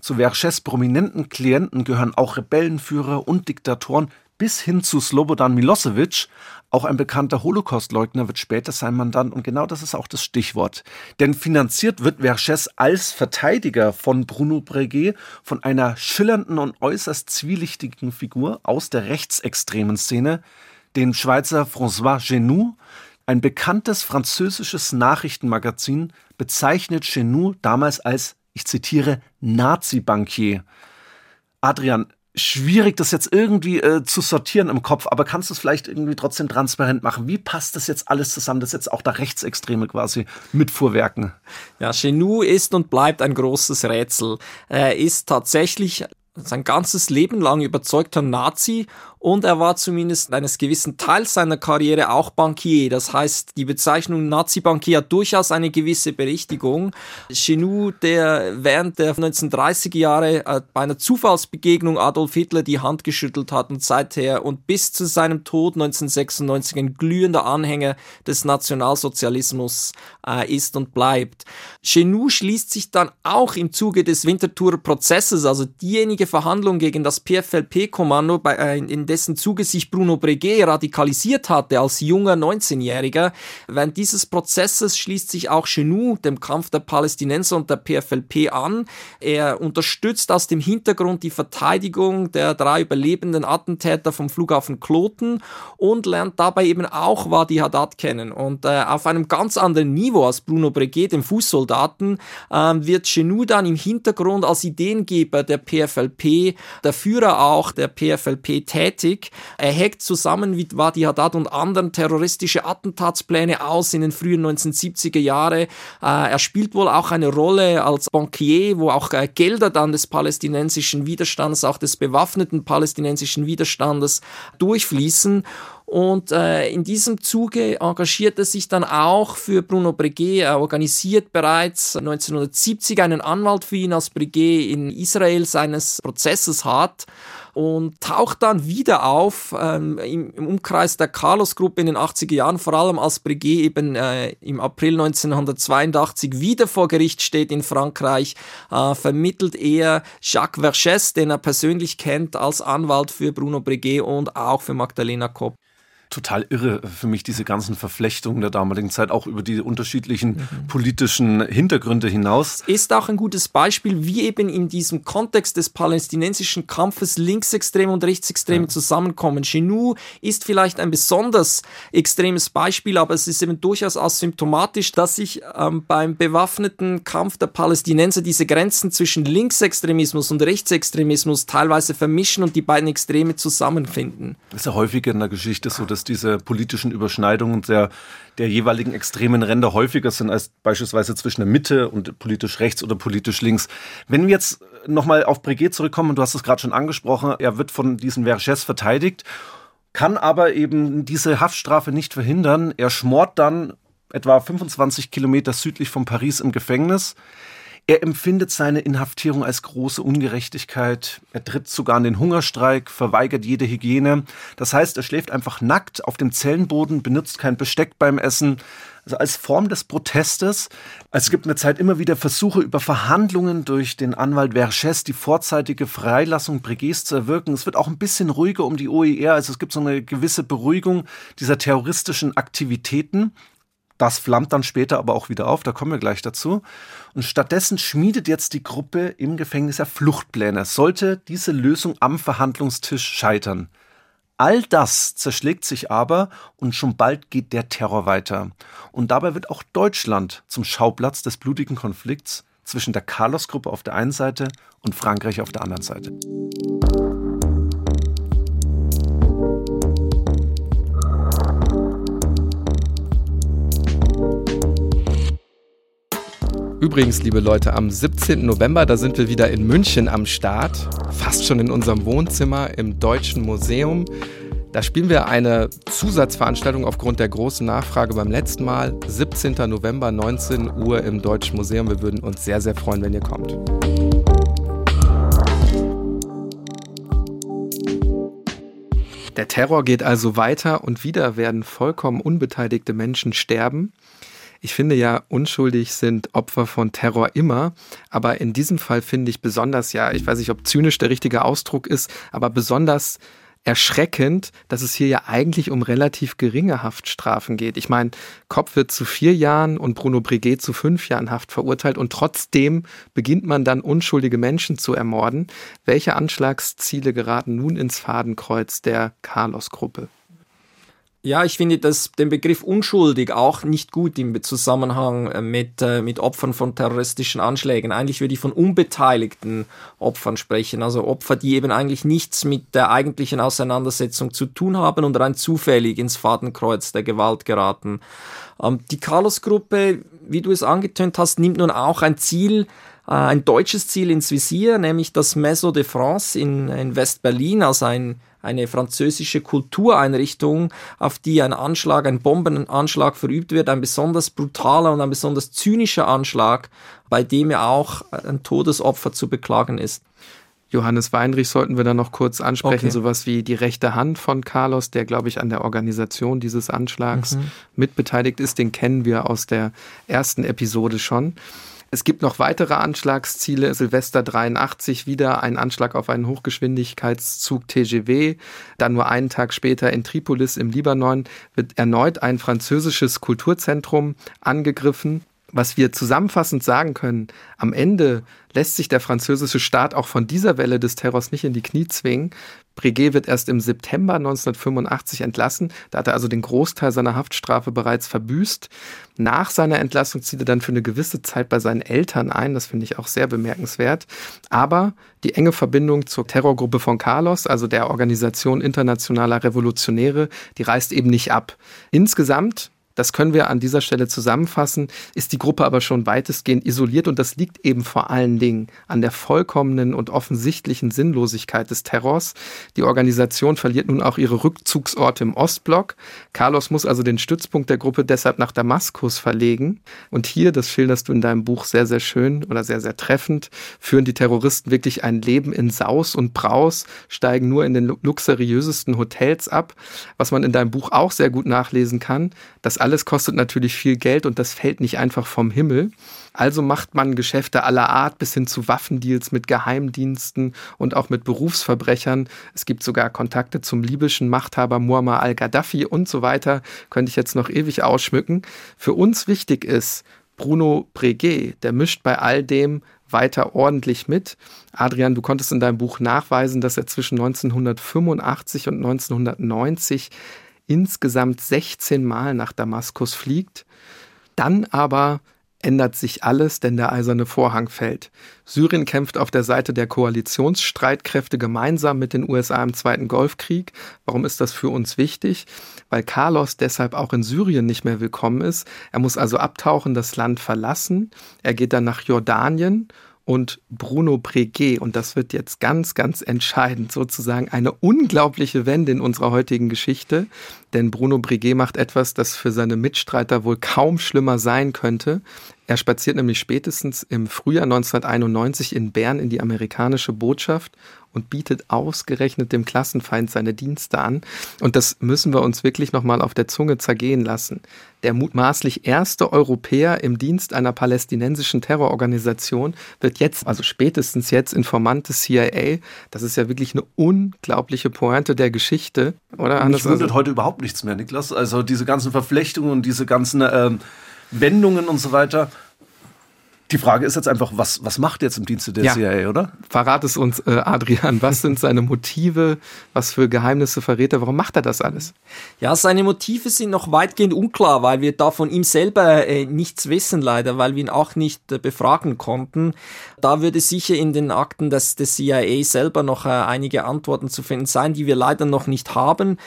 Speaker 2: Zu Verges prominenten Klienten gehören auch Rebellenführer und Diktatoren bis hin zu Slobodan Milosevic. Auch ein bekannter Holocaustleugner wird später sein Mandant und genau das ist auch das Stichwort. Denn finanziert wird Vergès als Verteidiger von Bruno Breguet von einer schillernden und äußerst zwielichtigen Figur aus der rechtsextremen Szene, dem Schweizer François Genoux. Ein bekanntes französisches Nachrichtenmagazin bezeichnet Genoux damals als ich zitiere, Nazi-Bankier. Adrian, schwierig, das jetzt irgendwie äh, zu sortieren im Kopf, aber kannst du es vielleicht irgendwie trotzdem transparent machen? Wie passt das jetzt alles zusammen, dass jetzt auch da Rechtsextreme quasi mitfuhrwerken?
Speaker 1: Ja, Genou ist und bleibt ein großes Rätsel. Er ist tatsächlich sein ganzes Leben lang überzeugter Nazi und er war zumindest eines gewissen Teils seiner Karriere auch Bankier. Das heißt, die Bezeichnung Nazi-Bankier hat durchaus eine gewisse Berichtigung. Genou, der während der 1930er Jahre äh, bei einer Zufallsbegegnung Adolf Hitler die Hand geschüttelt hat und seither und bis zu seinem Tod 1996 ein glühender Anhänger des Nationalsozialismus äh, ist und bleibt. Genou schließt sich dann auch im Zuge des Winterthurer Prozesses, also diejenige Verhandlung gegen das PFLP-Kommando, äh, in dessen Zuge sich Bruno Breguet radikalisiert hatte als junger 19-Jähriger. Während dieses Prozesses schließt sich auch Genou dem Kampf der Palästinenser und der PFLP an. Er unterstützt aus dem Hintergrund die Verteidigung der drei überlebenden Attentäter vom Flughafen Kloten und lernt dabei eben auch Wadi Haddad kennen. Und äh, auf einem ganz anderen Niveau als Bruno Breguet, dem Fußsoldaten, äh, wird Genou dann im Hintergrund als Ideengeber der PFLP, der Führer auch der PFLP tätig tätig. Er heckt zusammen mit Wadi Haddad und anderen terroristische Attentatspläne aus in den frühen 1970er Jahre. Äh, er spielt wohl auch eine Rolle als Bankier, wo auch äh, Gelder dann des palästinensischen Widerstands, auch des bewaffneten palästinensischen Widerstandes durchfließen. Und äh, in diesem Zuge engagiert er sich dann auch für Bruno Breguet. Er organisiert bereits 1970 einen Anwalt für ihn, als Breguet in Israel seines Prozesses hat und taucht dann wieder auf ähm, im, im, Umkreis der Carlos-Gruppe in den 80er Jahren, vor allem als Breguet eben äh, im April 1982 wieder vor Gericht steht in Frankreich, äh, vermittelt er Jacques Vergès, den er persönlich kennt, als Anwalt für Bruno Breguet und auch für Magdalena Kopp
Speaker 2: total irre für mich, diese ganzen Verflechtungen der damaligen Zeit, auch über die unterschiedlichen mhm. politischen Hintergründe hinaus.
Speaker 1: Ist auch ein gutes Beispiel, wie eben in diesem Kontext des palästinensischen Kampfes Linksextreme und Rechtsextreme ja. zusammenkommen. Genou ist vielleicht ein besonders extremes Beispiel, aber es ist eben durchaus auch symptomatisch, dass sich ähm, beim bewaffneten Kampf der Palästinenser diese Grenzen zwischen Linksextremismus und Rechtsextremismus teilweise vermischen und die beiden Extreme zusammenfinden.
Speaker 2: Das ist ja häufiger in der Geschichte so, dass dass diese politischen Überschneidungen der, der jeweiligen extremen Ränder häufiger sind als beispielsweise zwischen der Mitte und politisch rechts oder politisch links. Wenn wir jetzt nochmal auf Breguet zurückkommen, du hast es gerade schon angesprochen, er wird von diesen Vergès verteidigt, kann aber eben diese Haftstrafe nicht verhindern. Er schmort dann etwa 25 Kilometer südlich von Paris im Gefängnis. Er empfindet seine Inhaftierung als große Ungerechtigkeit. Er tritt sogar in den Hungerstreik, verweigert jede Hygiene. Das heißt, er schläft einfach nackt auf dem Zellenboden, benutzt kein Besteck beim Essen. Also als Form des Protestes. Es gibt eine Zeit immer wieder Versuche über Verhandlungen durch den Anwalt Vergès die vorzeitige Freilassung Breguets zu erwirken. Es wird auch ein bisschen ruhiger um die OER. Also es gibt so eine gewisse Beruhigung dieser terroristischen Aktivitäten. Das flammt dann später aber auch wieder auf, da kommen wir gleich dazu. Und stattdessen schmiedet jetzt die Gruppe im Gefängnis ja Fluchtpläne, sollte diese Lösung am Verhandlungstisch scheitern. All das zerschlägt sich aber und schon bald geht der Terror weiter. Und dabei wird auch Deutschland zum Schauplatz des blutigen Konflikts zwischen der Carlos-Gruppe auf der einen Seite und Frankreich auf der anderen Seite.
Speaker 3: Übrigens, liebe Leute, am 17. November, da sind wir wieder in München am Start, fast schon in unserem Wohnzimmer im Deutschen Museum. Da spielen wir eine Zusatzveranstaltung aufgrund der großen Nachfrage beim letzten Mal. 17. November, 19 Uhr im Deutschen Museum. Wir würden uns sehr, sehr freuen, wenn ihr kommt. Der Terror geht also weiter und wieder werden vollkommen unbeteiligte Menschen sterben. Ich finde ja, unschuldig sind Opfer von Terror immer, aber in diesem Fall finde ich besonders, ja, ich weiß nicht, ob zynisch der richtige Ausdruck ist, aber besonders erschreckend, dass es hier ja eigentlich um relativ geringe Haftstrafen geht. Ich meine, Kopp wird zu vier Jahren und Bruno Breguet zu fünf Jahren Haft verurteilt und trotzdem beginnt man dann unschuldige Menschen zu ermorden. Welche Anschlagsziele geraten nun ins Fadenkreuz der Carlos-Gruppe?
Speaker 1: Ja, ich finde das, den Begriff unschuldig auch nicht gut im Zusammenhang äh, mit, äh, mit Opfern von terroristischen Anschlägen. Eigentlich würde ich von unbeteiligten Opfern sprechen, also Opfer, die eben eigentlich nichts mit der eigentlichen Auseinandersetzung zu tun haben und rein zufällig ins Fadenkreuz der Gewalt geraten. Ähm, die Carlos-Gruppe, wie du es angetönt hast, nimmt nun auch ein Ziel, äh, ein deutsches Ziel ins Visier, nämlich das Maison de France in, in West-Berlin, also ein eine französische Kultureinrichtung, auf die ein Anschlag, ein Bombenanschlag verübt wird, ein besonders brutaler und ein besonders zynischer Anschlag, bei dem ja auch ein Todesopfer zu beklagen ist.
Speaker 3: Johannes Weinrich sollten wir da noch kurz ansprechen, okay. sowas wie die rechte Hand von Carlos, der, glaube ich, an der Organisation dieses Anschlags mhm. mitbeteiligt ist. Den kennen wir aus der ersten Episode schon. Es gibt noch weitere Anschlagsziele. Silvester 83 wieder ein Anschlag auf einen Hochgeschwindigkeitszug TGW. Dann nur einen Tag später in Tripolis im Libanon wird erneut ein französisches Kulturzentrum angegriffen. Was wir zusammenfassend sagen können, am Ende lässt sich der französische Staat auch von dieser Welle des Terrors nicht in die Knie zwingen. Breguet wird erst im September 1985 entlassen. Da hat er also den Großteil seiner Haftstrafe bereits verbüßt. Nach seiner Entlassung zieht er dann für eine gewisse Zeit bei seinen Eltern ein. Das finde ich auch sehr bemerkenswert. Aber die enge Verbindung zur Terrorgruppe von Carlos, also der Organisation internationaler Revolutionäre, die reißt eben nicht ab. Insgesamt das können wir an dieser Stelle zusammenfassen, ist die Gruppe aber schon weitestgehend isoliert und das liegt eben vor allen Dingen an der vollkommenen und offensichtlichen Sinnlosigkeit des Terrors. Die Organisation verliert nun auch ihre Rückzugsorte im Ostblock. Carlos muss also den Stützpunkt der Gruppe deshalb nach Damaskus verlegen. Und hier, das schilderst du in deinem Buch sehr, sehr schön oder sehr, sehr treffend, führen die Terroristen wirklich ein Leben in Saus und Braus, steigen nur in den luxuriösesten Hotels ab, was man in deinem Buch auch sehr gut nachlesen kann. Das alles kostet natürlich viel Geld und das fällt nicht einfach vom Himmel. Also macht man Geschäfte aller Art bis hin zu Waffendeals mit Geheimdiensten und auch mit Berufsverbrechern. Es gibt sogar Kontakte zum libyschen Machthaber Muammar al-Gaddafi und so weiter. Könnte ich jetzt noch ewig ausschmücken. Für uns wichtig ist, Bruno Breguet, der mischt bei all dem weiter ordentlich mit. Adrian, du konntest in deinem Buch nachweisen, dass er zwischen 1985 und 1990 insgesamt 16 Mal nach Damaskus fliegt, dann aber ändert sich alles, denn der eiserne Vorhang fällt. Syrien kämpft auf der Seite der Koalitionsstreitkräfte gemeinsam mit den USA im Zweiten Golfkrieg. Warum ist das für uns wichtig? Weil Carlos deshalb auch in Syrien nicht mehr willkommen ist. Er muss also abtauchen, das Land verlassen. Er geht dann nach Jordanien und Bruno Breguet. Und das wird jetzt ganz, ganz entscheidend, sozusagen eine unglaubliche Wende in unserer heutigen Geschichte. Denn Bruno Breguet macht etwas, das für seine Mitstreiter wohl kaum schlimmer sein könnte. Er spaziert nämlich spätestens im Frühjahr 1991 in Bern in die amerikanische Botschaft und bietet ausgerechnet dem Klassenfeind seine Dienste an. Und das müssen wir uns wirklich nochmal auf der Zunge zergehen lassen. Der mutmaßlich erste Europäer im Dienst einer palästinensischen Terrororganisation wird jetzt, also spätestens jetzt, Informant des CIA. Das ist ja wirklich eine unglaubliche Pointe der Geschichte, oder?
Speaker 2: Mich wundert also, heute überhaupt nichts mehr, Niklas. Also diese ganzen Verflechtungen und diese ganzen ähm, Wendungen und so weiter die Frage ist jetzt einfach, was, was macht jetzt im Dienste der ja. CIA, oder?
Speaker 3: Verrat es uns, äh, Adrian. Was sind seine Motive? Was für Geheimnisse verrät er? Warum macht er das alles?
Speaker 1: Ja, seine Motive sind noch weitgehend unklar, weil wir da von ihm selber äh, nichts wissen, leider, weil wir ihn auch nicht äh, befragen konnten. Da würde sicher in den Akten des, des CIA selber noch äh, einige Antworten zu finden sein, die wir leider noch nicht haben.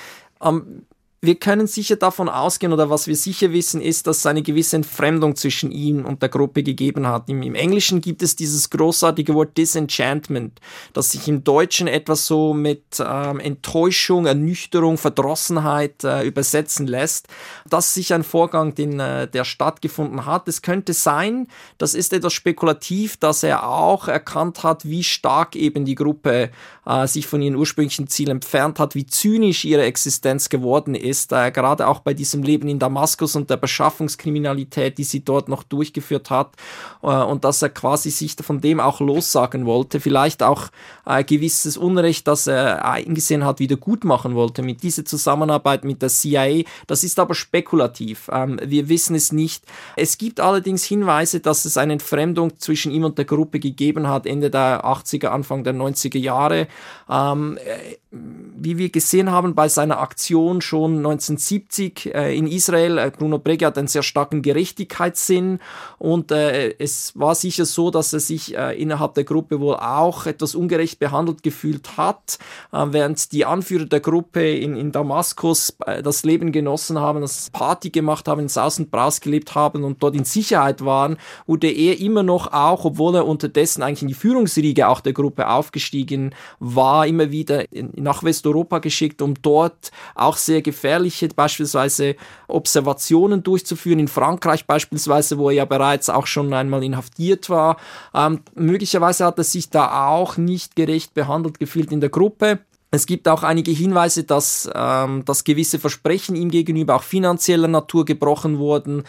Speaker 1: Ähm, wir können sicher davon ausgehen oder was wir sicher wissen ist, dass es eine gewisse Entfremdung zwischen ihm und der Gruppe gegeben hat. Im, Im, Englischen gibt es dieses großartige Wort Disenchantment, das sich im Deutschen etwas so mit ähm, Enttäuschung, Ernüchterung, Verdrossenheit äh, übersetzen lässt. Das ist sicher ein Vorgang, den, äh, der stattgefunden hat. Es könnte sein, das ist etwas spekulativ, dass er auch erkannt hat, wie stark eben die Gruppe äh, sich von ihren ursprünglichen Zielen entfernt hat, wie zynisch ihre Existenz geworden ist ist, äh, gerade auch bei diesem Leben in Damaskus und der Beschaffungskriminalität, die sie dort noch durchgeführt hat, äh, und dass er quasi sich von dem auch lossagen wollte, vielleicht auch ein gewisses Unrecht, das er eingesehen hat, wieder gut machen wollte mit dieser Zusammenarbeit mit der CIA. Das ist aber spekulativ. Ähm, wir wissen es nicht. Es gibt allerdings Hinweise, dass es eine Entfremdung zwischen ihm und der Gruppe gegeben hat, Ende der 80er, Anfang der 90er Jahre. Ähm, äh, wie wir gesehen haben bei seiner Aktion schon 1970 äh, in Israel, äh, Bruno Breger hat einen sehr starken Gerechtigkeitssinn und äh, es war sicher so, dass er sich äh, innerhalb der Gruppe wohl auch etwas ungerecht behandelt gefühlt hat, äh, während die Anführer der Gruppe in, in Damaskus äh, das Leben genossen haben, das Party gemacht haben, in Saus und Braus gelebt haben und dort in Sicherheit waren, wurde er immer noch auch, obwohl er unterdessen eigentlich in die Führungsriege auch der Gruppe aufgestiegen war, immer wieder in, in nach Westeuropa geschickt, um dort auch sehr gefährliche beispielsweise Observationen durchzuführen. In Frankreich beispielsweise, wo er ja bereits auch schon einmal inhaftiert war. Ähm, möglicherweise hat er sich da auch nicht gerecht behandelt gefühlt in der Gruppe. Es gibt auch einige Hinweise, dass, ähm, dass gewisse Versprechen ihm gegenüber auch finanzieller Natur gebrochen wurden.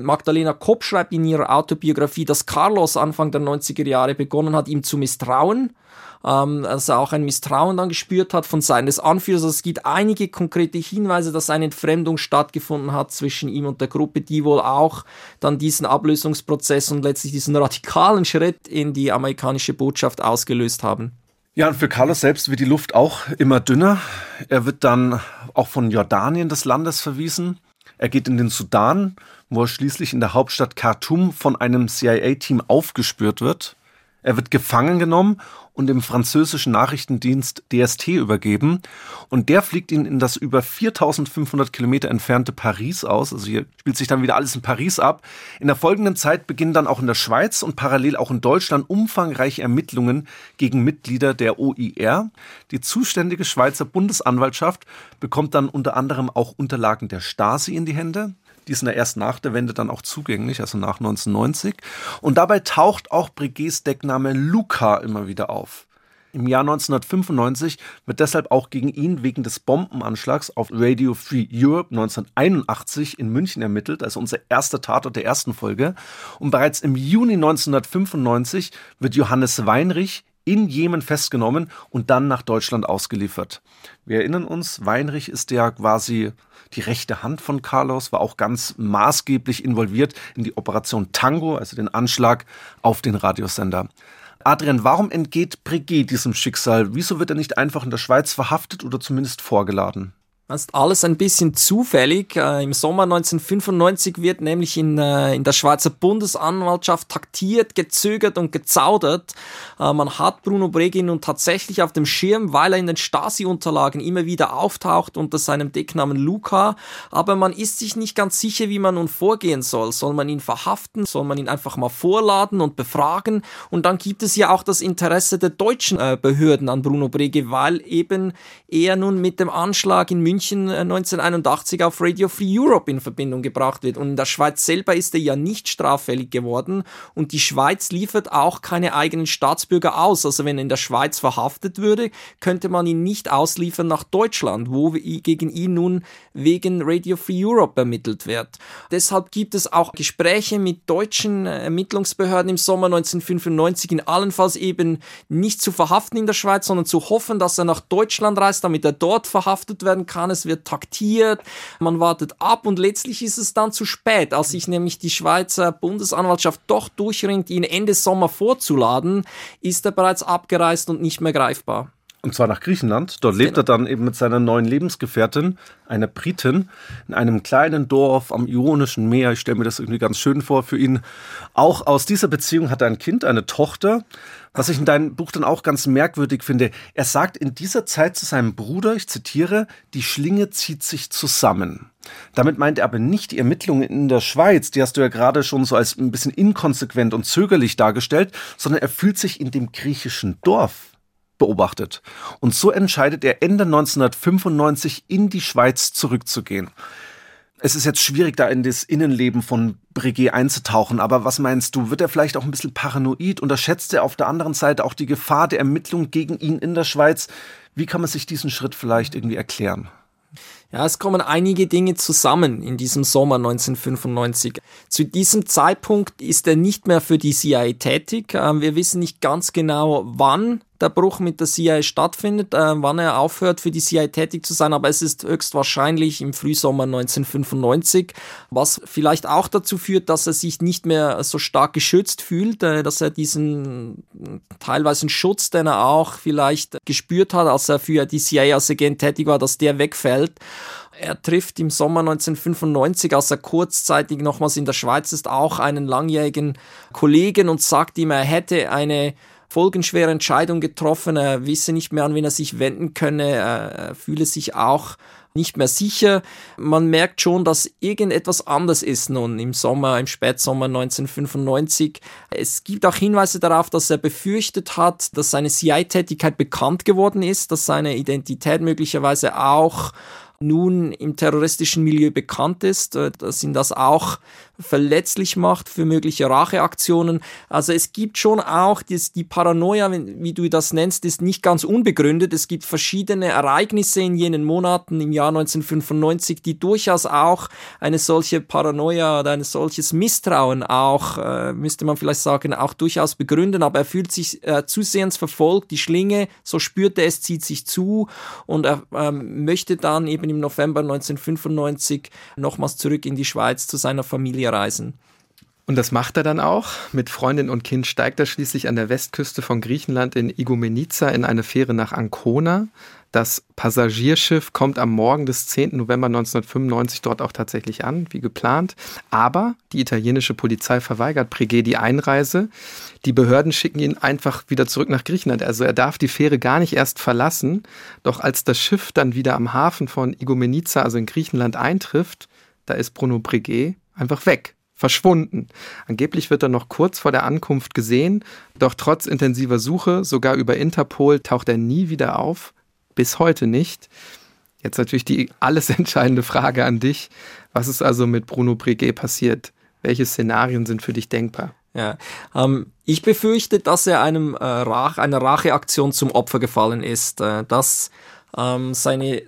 Speaker 1: Magdalena Kopp schreibt in ihrer Autobiografie, dass Carlos Anfang der 90er Jahre begonnen hat, ihm zu misstrauen ähm, dass er auch ein Misstrauen dann gespürt hat von seines Anführers. Also es gibt einige konkrete Hinweise, dass eine Entfremdung stattgefunden hat zwischen ihm und der Gruppe, die wohl auch dann diesen Ablösungsprozess und letztlich diesen radikalen Schritt in die amerikanische Botschaft ausgelöst haben.
Speaker 2: Ja, und für Carlos selbst wird die Luft auch immer dünner. Er wird dann auch von Jordanien des Landes verwiesen. Er geht in den Sudan, wo er schließlich in der Hauptstadt Khartoum von einem CIA-Team aufgespürt wird. Er wird gefangen genommen und dem französischen Nachrichtendienst DST übergeben. Und der fliegt ihn in das über 4500 Kilometer entfernte Paris aus. Also hier spielt sich dann wieder alles in Paris ab. In der folgenden Zeit beginnen dann auch in der Schweiz und parallel auch in Deutschland umfangreiche Ermittlungen gegen Mitglieder der OIR. Die zuständige Schweizer Bundesanwaltschaft bekommt dann unter anderem auch Unterlagen der Stasi in die Hände. Die sind ja erst nach der Wende dann auch zugänglich, also nach 1990. Und dabei taucht auch Breguets Deckname Luca immer wieder auf. Im Jahr 1995 wird deshalb auch gegen ihn wegen des Bombenanschlags auf Radio Free Europe 1981 in München ermittelt, also unser erster Tatort der ersten Folge. Und bereits im Juni 1995 wird Johannes Weinrich in Jemen festgenommen und dann nach Deutschland ausgeliefert. Wir erinnern uns, Weinrich ist ja quasi die rechte Hand von Carlos, war auch ganz maßgeblich involviert in die Operation Tango, also den Anschlag auf den Radiosender. Adrian, warum entgeht Breguet diesem Schicksal? Wieso wird er nicht einfach in der Schweiz verhaftet oder zumindest vorgeladen?
Speaker 1: Ist alles ein bisschen zufällig. Äh, Im Sommer 1995 wird nämlich in, äh, in der Schweizer Bundesanwaltschaft taktiert, gezögert und gezaudert. Äh, man hat Bruno Bregi nun tatsächlich auf dem Schirm, weil er in den Stasi-Unterlagen immer wieder auftaucht unter seinem Decknamen Luca. Aber man ist sich nicht ganz sicher, wie man nun vorgehen soll. Soll man ihn verhaften? Soll man ihn einfach mal vorladen und befragen? Und dann gibt es ja auch das Interesse der deutschen äh, Behörden an Bruno Bregi, weil eben er nun mit dem Anschlag in München München 1981 äh, auf Radio Free Europe in Verbindung gebracht wird. Und in der Schweiz selber ist er ja nicht straffällig geworden und die Schweiz liefert auch keine eigenen Staatsbürger aus. Also wenn er in der Schweiz verhaftet würde, könnte man ihn nicht ausliefern nach Deutschland, wo gegen ihn nun wegen Radio Free Europe ermittelt wird. Deshalb gibt es auch Gespräche mit deutschen äh, Ermittlungsbehörden im Sommer 1995, ihn allenfalls eben nicht zu verhaften in der Schweiz, sondern zu hoffen, dass er nach Deutschland reist, damit er dort verhaftet werden kann es wird taktiert, man wartet ab und letztlich ist es dann zu spät. Als sich nämlich die Schweizer Bundesanwaltschaft doch durchringt, ihn Ende Sommer vorzuladen, ist er bereits abgereist und nicht mehr greifbar.
Speaker 2: Und zwar nach Griechenland. Dort lebt genau. er dann eben mit seiner neuen Lebensgefährtin, einer Britin, in einem kleinen Dorf am Ionischen Meer. Ich stelle mir das irgendwie ganz schön vor für ihn. Auch aus dieser Beziehung hat er ein Kind, eine Tochter. Was ich in deinem Buch dann auch ganz merkwürdig finde, er sagt in dieser Zeit zu seinem Bruder, ich zitiere, die Schlinge zieht sich zusammen. Damit meint er aber nicht die Ermittlungen in der Schweiz, die hast du ja gerade schon so als ein bisschen inkonsequent und zögerlich dargestellt, sondern er fühlt sich in dem griechischen Dorf beobachtet. Und so entscheidet er Ende 1995 in die Schweiz zurückzugehen. Es ist jetzt schwierig, da in das Innenleben von Breguet einzutauchen, aber was meinst du, wird er vielleicht auch ein bisschen paranoid? Unterschätzt er auf der anderen Seite auch die Gefahr der Ermittlung gegen ihn in der Schweiz? Wie kann man sich diesen Schritt vielleicht irgendwie erklären?
Speaker 1: Ja, es kommen einige Dinge zusammen in diesem Sommer 1995. Zu diesem Zeitpunkt ist er nicht mehr für die CIA tätig. Ähm, wir wissen nicht ganz genau, wann der Bruch mit der CIA stattfindet, äh, wann er aufhört, für die CIA tätig zu sein, aber es ist höchstwahrscheinlich im Frühsommer 1995, was vielleicht auch dazu führt, dass er sich nicht mehr so stark geschützt fühlt, äh, dass er diesen teilweise Schutz, den er auch vielleicht gespürt hat, als er für die CIA als Agent tätig war, dass der wegfällt. Er trifft im Sommer 1995, als er kurzzeitig nochmals in der Schweiz ist, auch einen langjährigen Kollegen und sagt ihm, er hätte eine folgenschwere Entscheidung getroffen, er wisse nicht mehr, an wen er sich wenden könne, er fühle sich auch nicht mehr sicher. Man merkt schon, dass irgendetwas anders ist nun im Sommer, im Spätsommer 1995. Es gibt auch Hinweise darauf, dass er befürchtet hat, dass seine CI-Tätigkeit bekannt geworden ist, dass seine Identität möglicherweise auch nun im terroristischen Milieu bekannt ist, äh, dass ihn das auch verletzlich macht für mögliche Racheaktionen. Also es gibt schon auch das, die Paranoia, wie du das nennst, ist nicht ganz unbegründet. Es gibt verschiedene Ereignisse in jenen Monaten im Jahr 1995, die durchaus auch eine solche Paranoia oder ein solches Misstrauen auch, äh, müsste man vielleicht sagen, auch durchaus begründen. Aber er fühlt sich äh, zusehends verfolgt. Die Schlinge, so spürt er es, zieht sich zu und er äh, möchte dann eben im November 1995 nochmals zurück in die Schweiz zu seiner Familie reisen.
Speaker 3: Und das macht er dann auch. Mit Freundin und Kind steigt er schließlich an der Westküste von Griechenland in Igoumenitsa in eine Fähre nach Ancona. Das Passagierschiff kommt am Morgen des 10. November 1995 dort auch tatsächlich an, wie geplant. Aber die italienische Polizei verweigert Breguet die Einreise. Die Behörden schicken ihn einfach wieder zurück nach Griechenland. Also er darf die Fähre gar nicht erst verlassen. Doch als das Schiff dann wieder am Hafen von Igoumenitsa, also in Griechenland, eintrifft, da ist Bruno Breguet einfach weg verschwunden. Angeblich wird er noch kurz vor der Ankunft gesehen, doch trotz intensiver Suche, sogar über Interpol, taucht er nie wieder auf. Bis heute nicht. Jetzt natürlich die *laughs* alles entscheidende Frage an dich. Was ist also mit Bruno Breguet passiert? Welche Szenarien sind für dich denkbar?
Speaker 1: Ja, ähm, ich befürchte, dass er einem äh, Rach, einer Racheaktion zum Opfer gefallen ist, äh, dass ähm, seine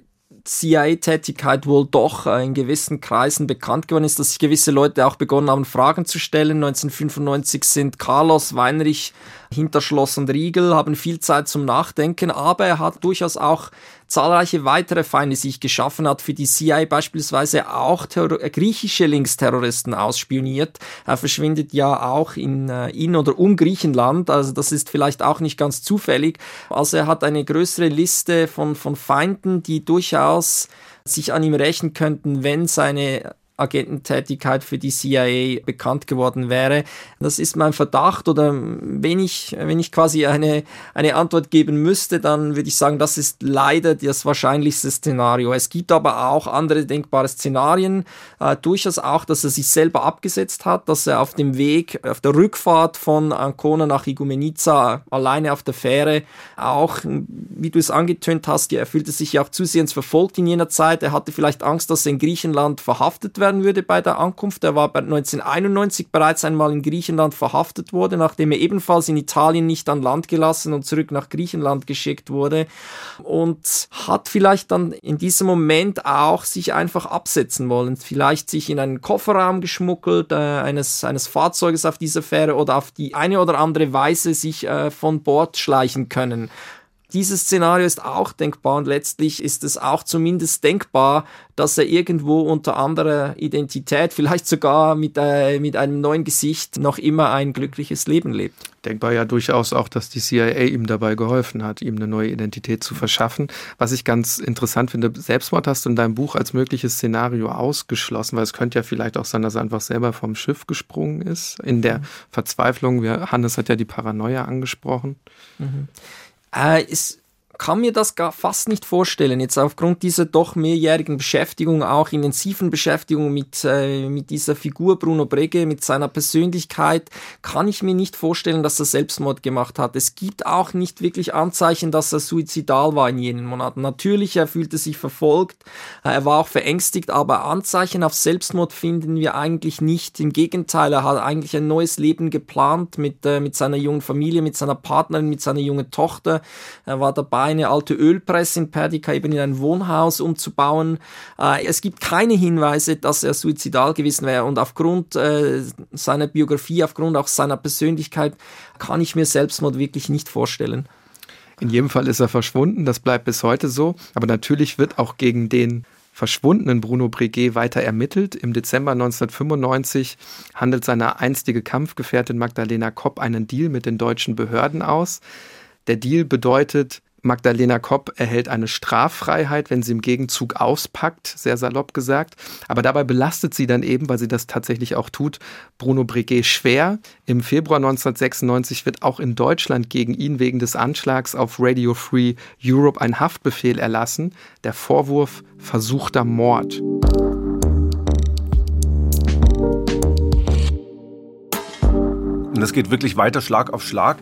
Speaker 1: CIA-Tätigkeit wohl doch in gewissen Kreisen bekannt geworden ist, dass sich gewisse Leute auch begonnen haben, Fragen zu stellen. 1995 sind Carlos Weinrich hinter Schloss und Riegel, haben viel Zeit zum Nachdenken, aber er hat durchaus auch zahlreiche weitere Feinde sich geschaffen hat, für die CIA beispielsweise auch Terror äh, griechische Linksterroristen ausspioniert. Er verschwindet ja auch in, äh, in oder um Griechenland, also das ist vielleicht auch nicht ganz zufällig. Also er hat eine größere Liste von, von Feinden, die durchaus sich an ihm rächen könnten, wenn seine Agententätigkeit für die CIA bekannt geworden wäre. Das ist mein Verdacht oder wenn ich, wenn ich quasi eine, eine Antwort geben müsste, dann würde ich sagen, das ist leider das wahrscheinlichste Szenario. Es gibt aber auch andere denkbare Szenarien, äh, durchaus auch, dass er sich selber abgesetzt hat, dass er auf dem Weg, auf der Rückfahrt von Ancona nach Igoumenitsa alleine auf der Fähre auch, wie du es angetönt hast, er fühlte sich ja auch zusehends verfolgt in jener Zeit. Er hatte vielleicht Angst, dass er in Griechenland verhaftet werden werden würde bei der Ankunft. Er war 1991 bereits einmal in Griechenland verhaftet wurde, nachdem er ebenfalls in Italien nicht an Land gelassen und zurück nach Griechenland geschickt wurde und hat vielleicht dann in diesem Moment auch sich einfach absetzen wollen, vielleicht sich in einen Kofferraum geschmuggelt äh, eines, eines Fahrzeuges auf dieser Fähre oder auf die eine oder andere Weise sich äh, von Bord schleichen können. Dieses Szenario ist auch denkbar und letztlich ist es auch zumindest denkbar, dass er irgendwo unter anderer Identität, vielleicht sogar mit, äh, mit einem neuen Gesicht, noch immer ein glückliches Leben lebt.
Speaker 3: Denkbar ja durchaus auch, dass die CIA ihm dabei geholfen hat, ihm eine neue Identität zu verschaffen. Was ich ganz interessant finde, Selbstmord hast du in deinem Buch als mögliches Szenario ausgeschlossen, weil es könnte ja vielleicht auch sein, dass er einfach selber vom Schiff gesprungen ist. In der mhm. Verzweiflung, Hannes hat ja die Paranoia angesprochen.
Speaker 1: Mhm. Äh, es kann mir das gar fast nicht vorstellen, jetzt aufgrund dieser doch mehrjährigen Beschäftigung, auch intensiven Beschäftigung mit, äh, mit dieser Figur Bruno Brege, mit seiner Persönlichkeit, kann ich mir nicht vorstellen, dass er Selbstmord gemacht hat. Es gibt auch nicht wirklich Anzeichen, dass er suizidal war in jenen Monaten. Natürlich, er fühlte sich verfolgt, er war auch verängstigt, aber Anzeichen auf Selbstmord finden wir eigentlich nicht. Im Gegenteil, er hat eigentlich ein neues Leben geplant mit, äh, mit seiner jungen Familie, mit seiner Partnerin, mit seiner jungen Tochter. Er war dabei, eine alte Ölpresse in Perdica eben in ein Wohnhaus umzubauen. Äh, es gibt keine Hinweise, dass er suizidal gewesen wäre und aufgrund äh, seiner Biografie, aufgrund auch seiner Persönlichkeit kann ich mir Selbstmord wirklich nicht vorstellen.
Speaker 3: In jedem Fall ist er verschwunden, das bleibt bis heute so. Aber natürlich wird auch gegen den verschwundenen Bruno Breguet weiter ermittelt. Im Dezember 1995 handelt seine einstige Kampfgefährtin Magdalena Kopp einen Deal mit den deutschen Behörden aus. Der Deal bedeutet, Magdalena Kopp erhält eine Straffreiheit, wenn sie im Gegenzug auspackt, sehr salopp gesagt. Aber dabei belastet sie dann eben, weil sie das tatsächlich auch tut, Bruno Breguet schwer. Im Februar 1996 wird auch in Deutschland gegen ihn wegen des Anschlags auf Radio Free Europe ein Haftbefehl erlassen. Der Vorwurf versuchter Mord.
Speaker 2: Und das geht wirklich weiter Schlag auf Schlag.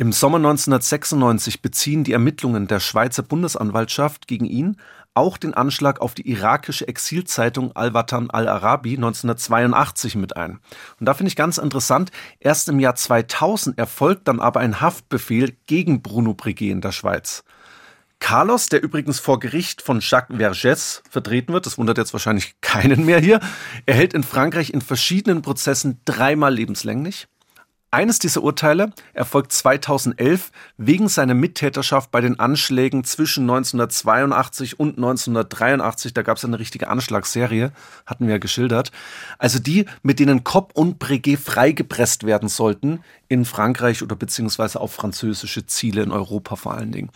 Speaker 2: Im Sommer 1996 beziehen die Ermittlungen der Schweizer Bundesanwaltschaft gegen ihn auch den Anschlag auf die irakische Exilzeitung Al-Watan al-Arabi 1982 mit ein. Und da finde ich ganz interessant, erst im Jahr 2000 erfolgt dann aber ein Haftbefehl gegen Bruno Breguet in der Schweiz. Carlos, der übrigens vor Gericht von Jacques Vergès vertreten wird, das wundert jetzt wahrscheinlich keinen mehr hier, erhält in Frankreich in verschiedenen Prozessen dreimal lebenslänglich. Eines dieser Urteile erfolgt 2011 wegen seiner Mittäterschaft bei den Anschlägen zwischen 1982 und 1983. Da gab es eine richtige Anschlagsserie, hatten wir ja geschildert. Also die, mit denen Kopp und Breguet freigepresst werden sollten in Frankreich oder beziehungsweise auf französische Ziele in Europa vor allen Dingen.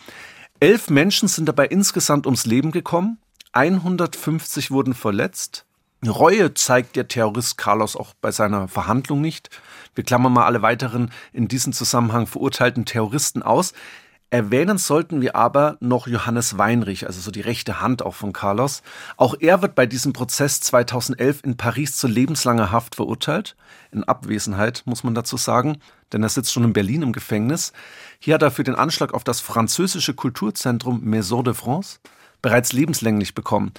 Speaker 2: Elf Menschen sind dabei insgesamt ums Leben gekommen, 150 wurden verletzt. Reue zeigt der Terrorist Carlos auch bei seiner Verhandlung nicht. Wir klammern mal alle weiteren in diesem Zusammenhang verurteilten Terroristen aus. Erwähnen sollten wir aber noch Johannes Weinrich, also so die rechte Hand auch von Carlos. Auch er wird bei diesem Prozess 2011 in Paris zu lebenslanger Haft verurteilt. In Abwesenheit, muss man dazu sagen, denn er sitzt schon in Berlin im Gefängnis. Hier hat er für den Anschlag auf das französische Kulturzentrum Maison de France bereits lebenslänglich bekommen.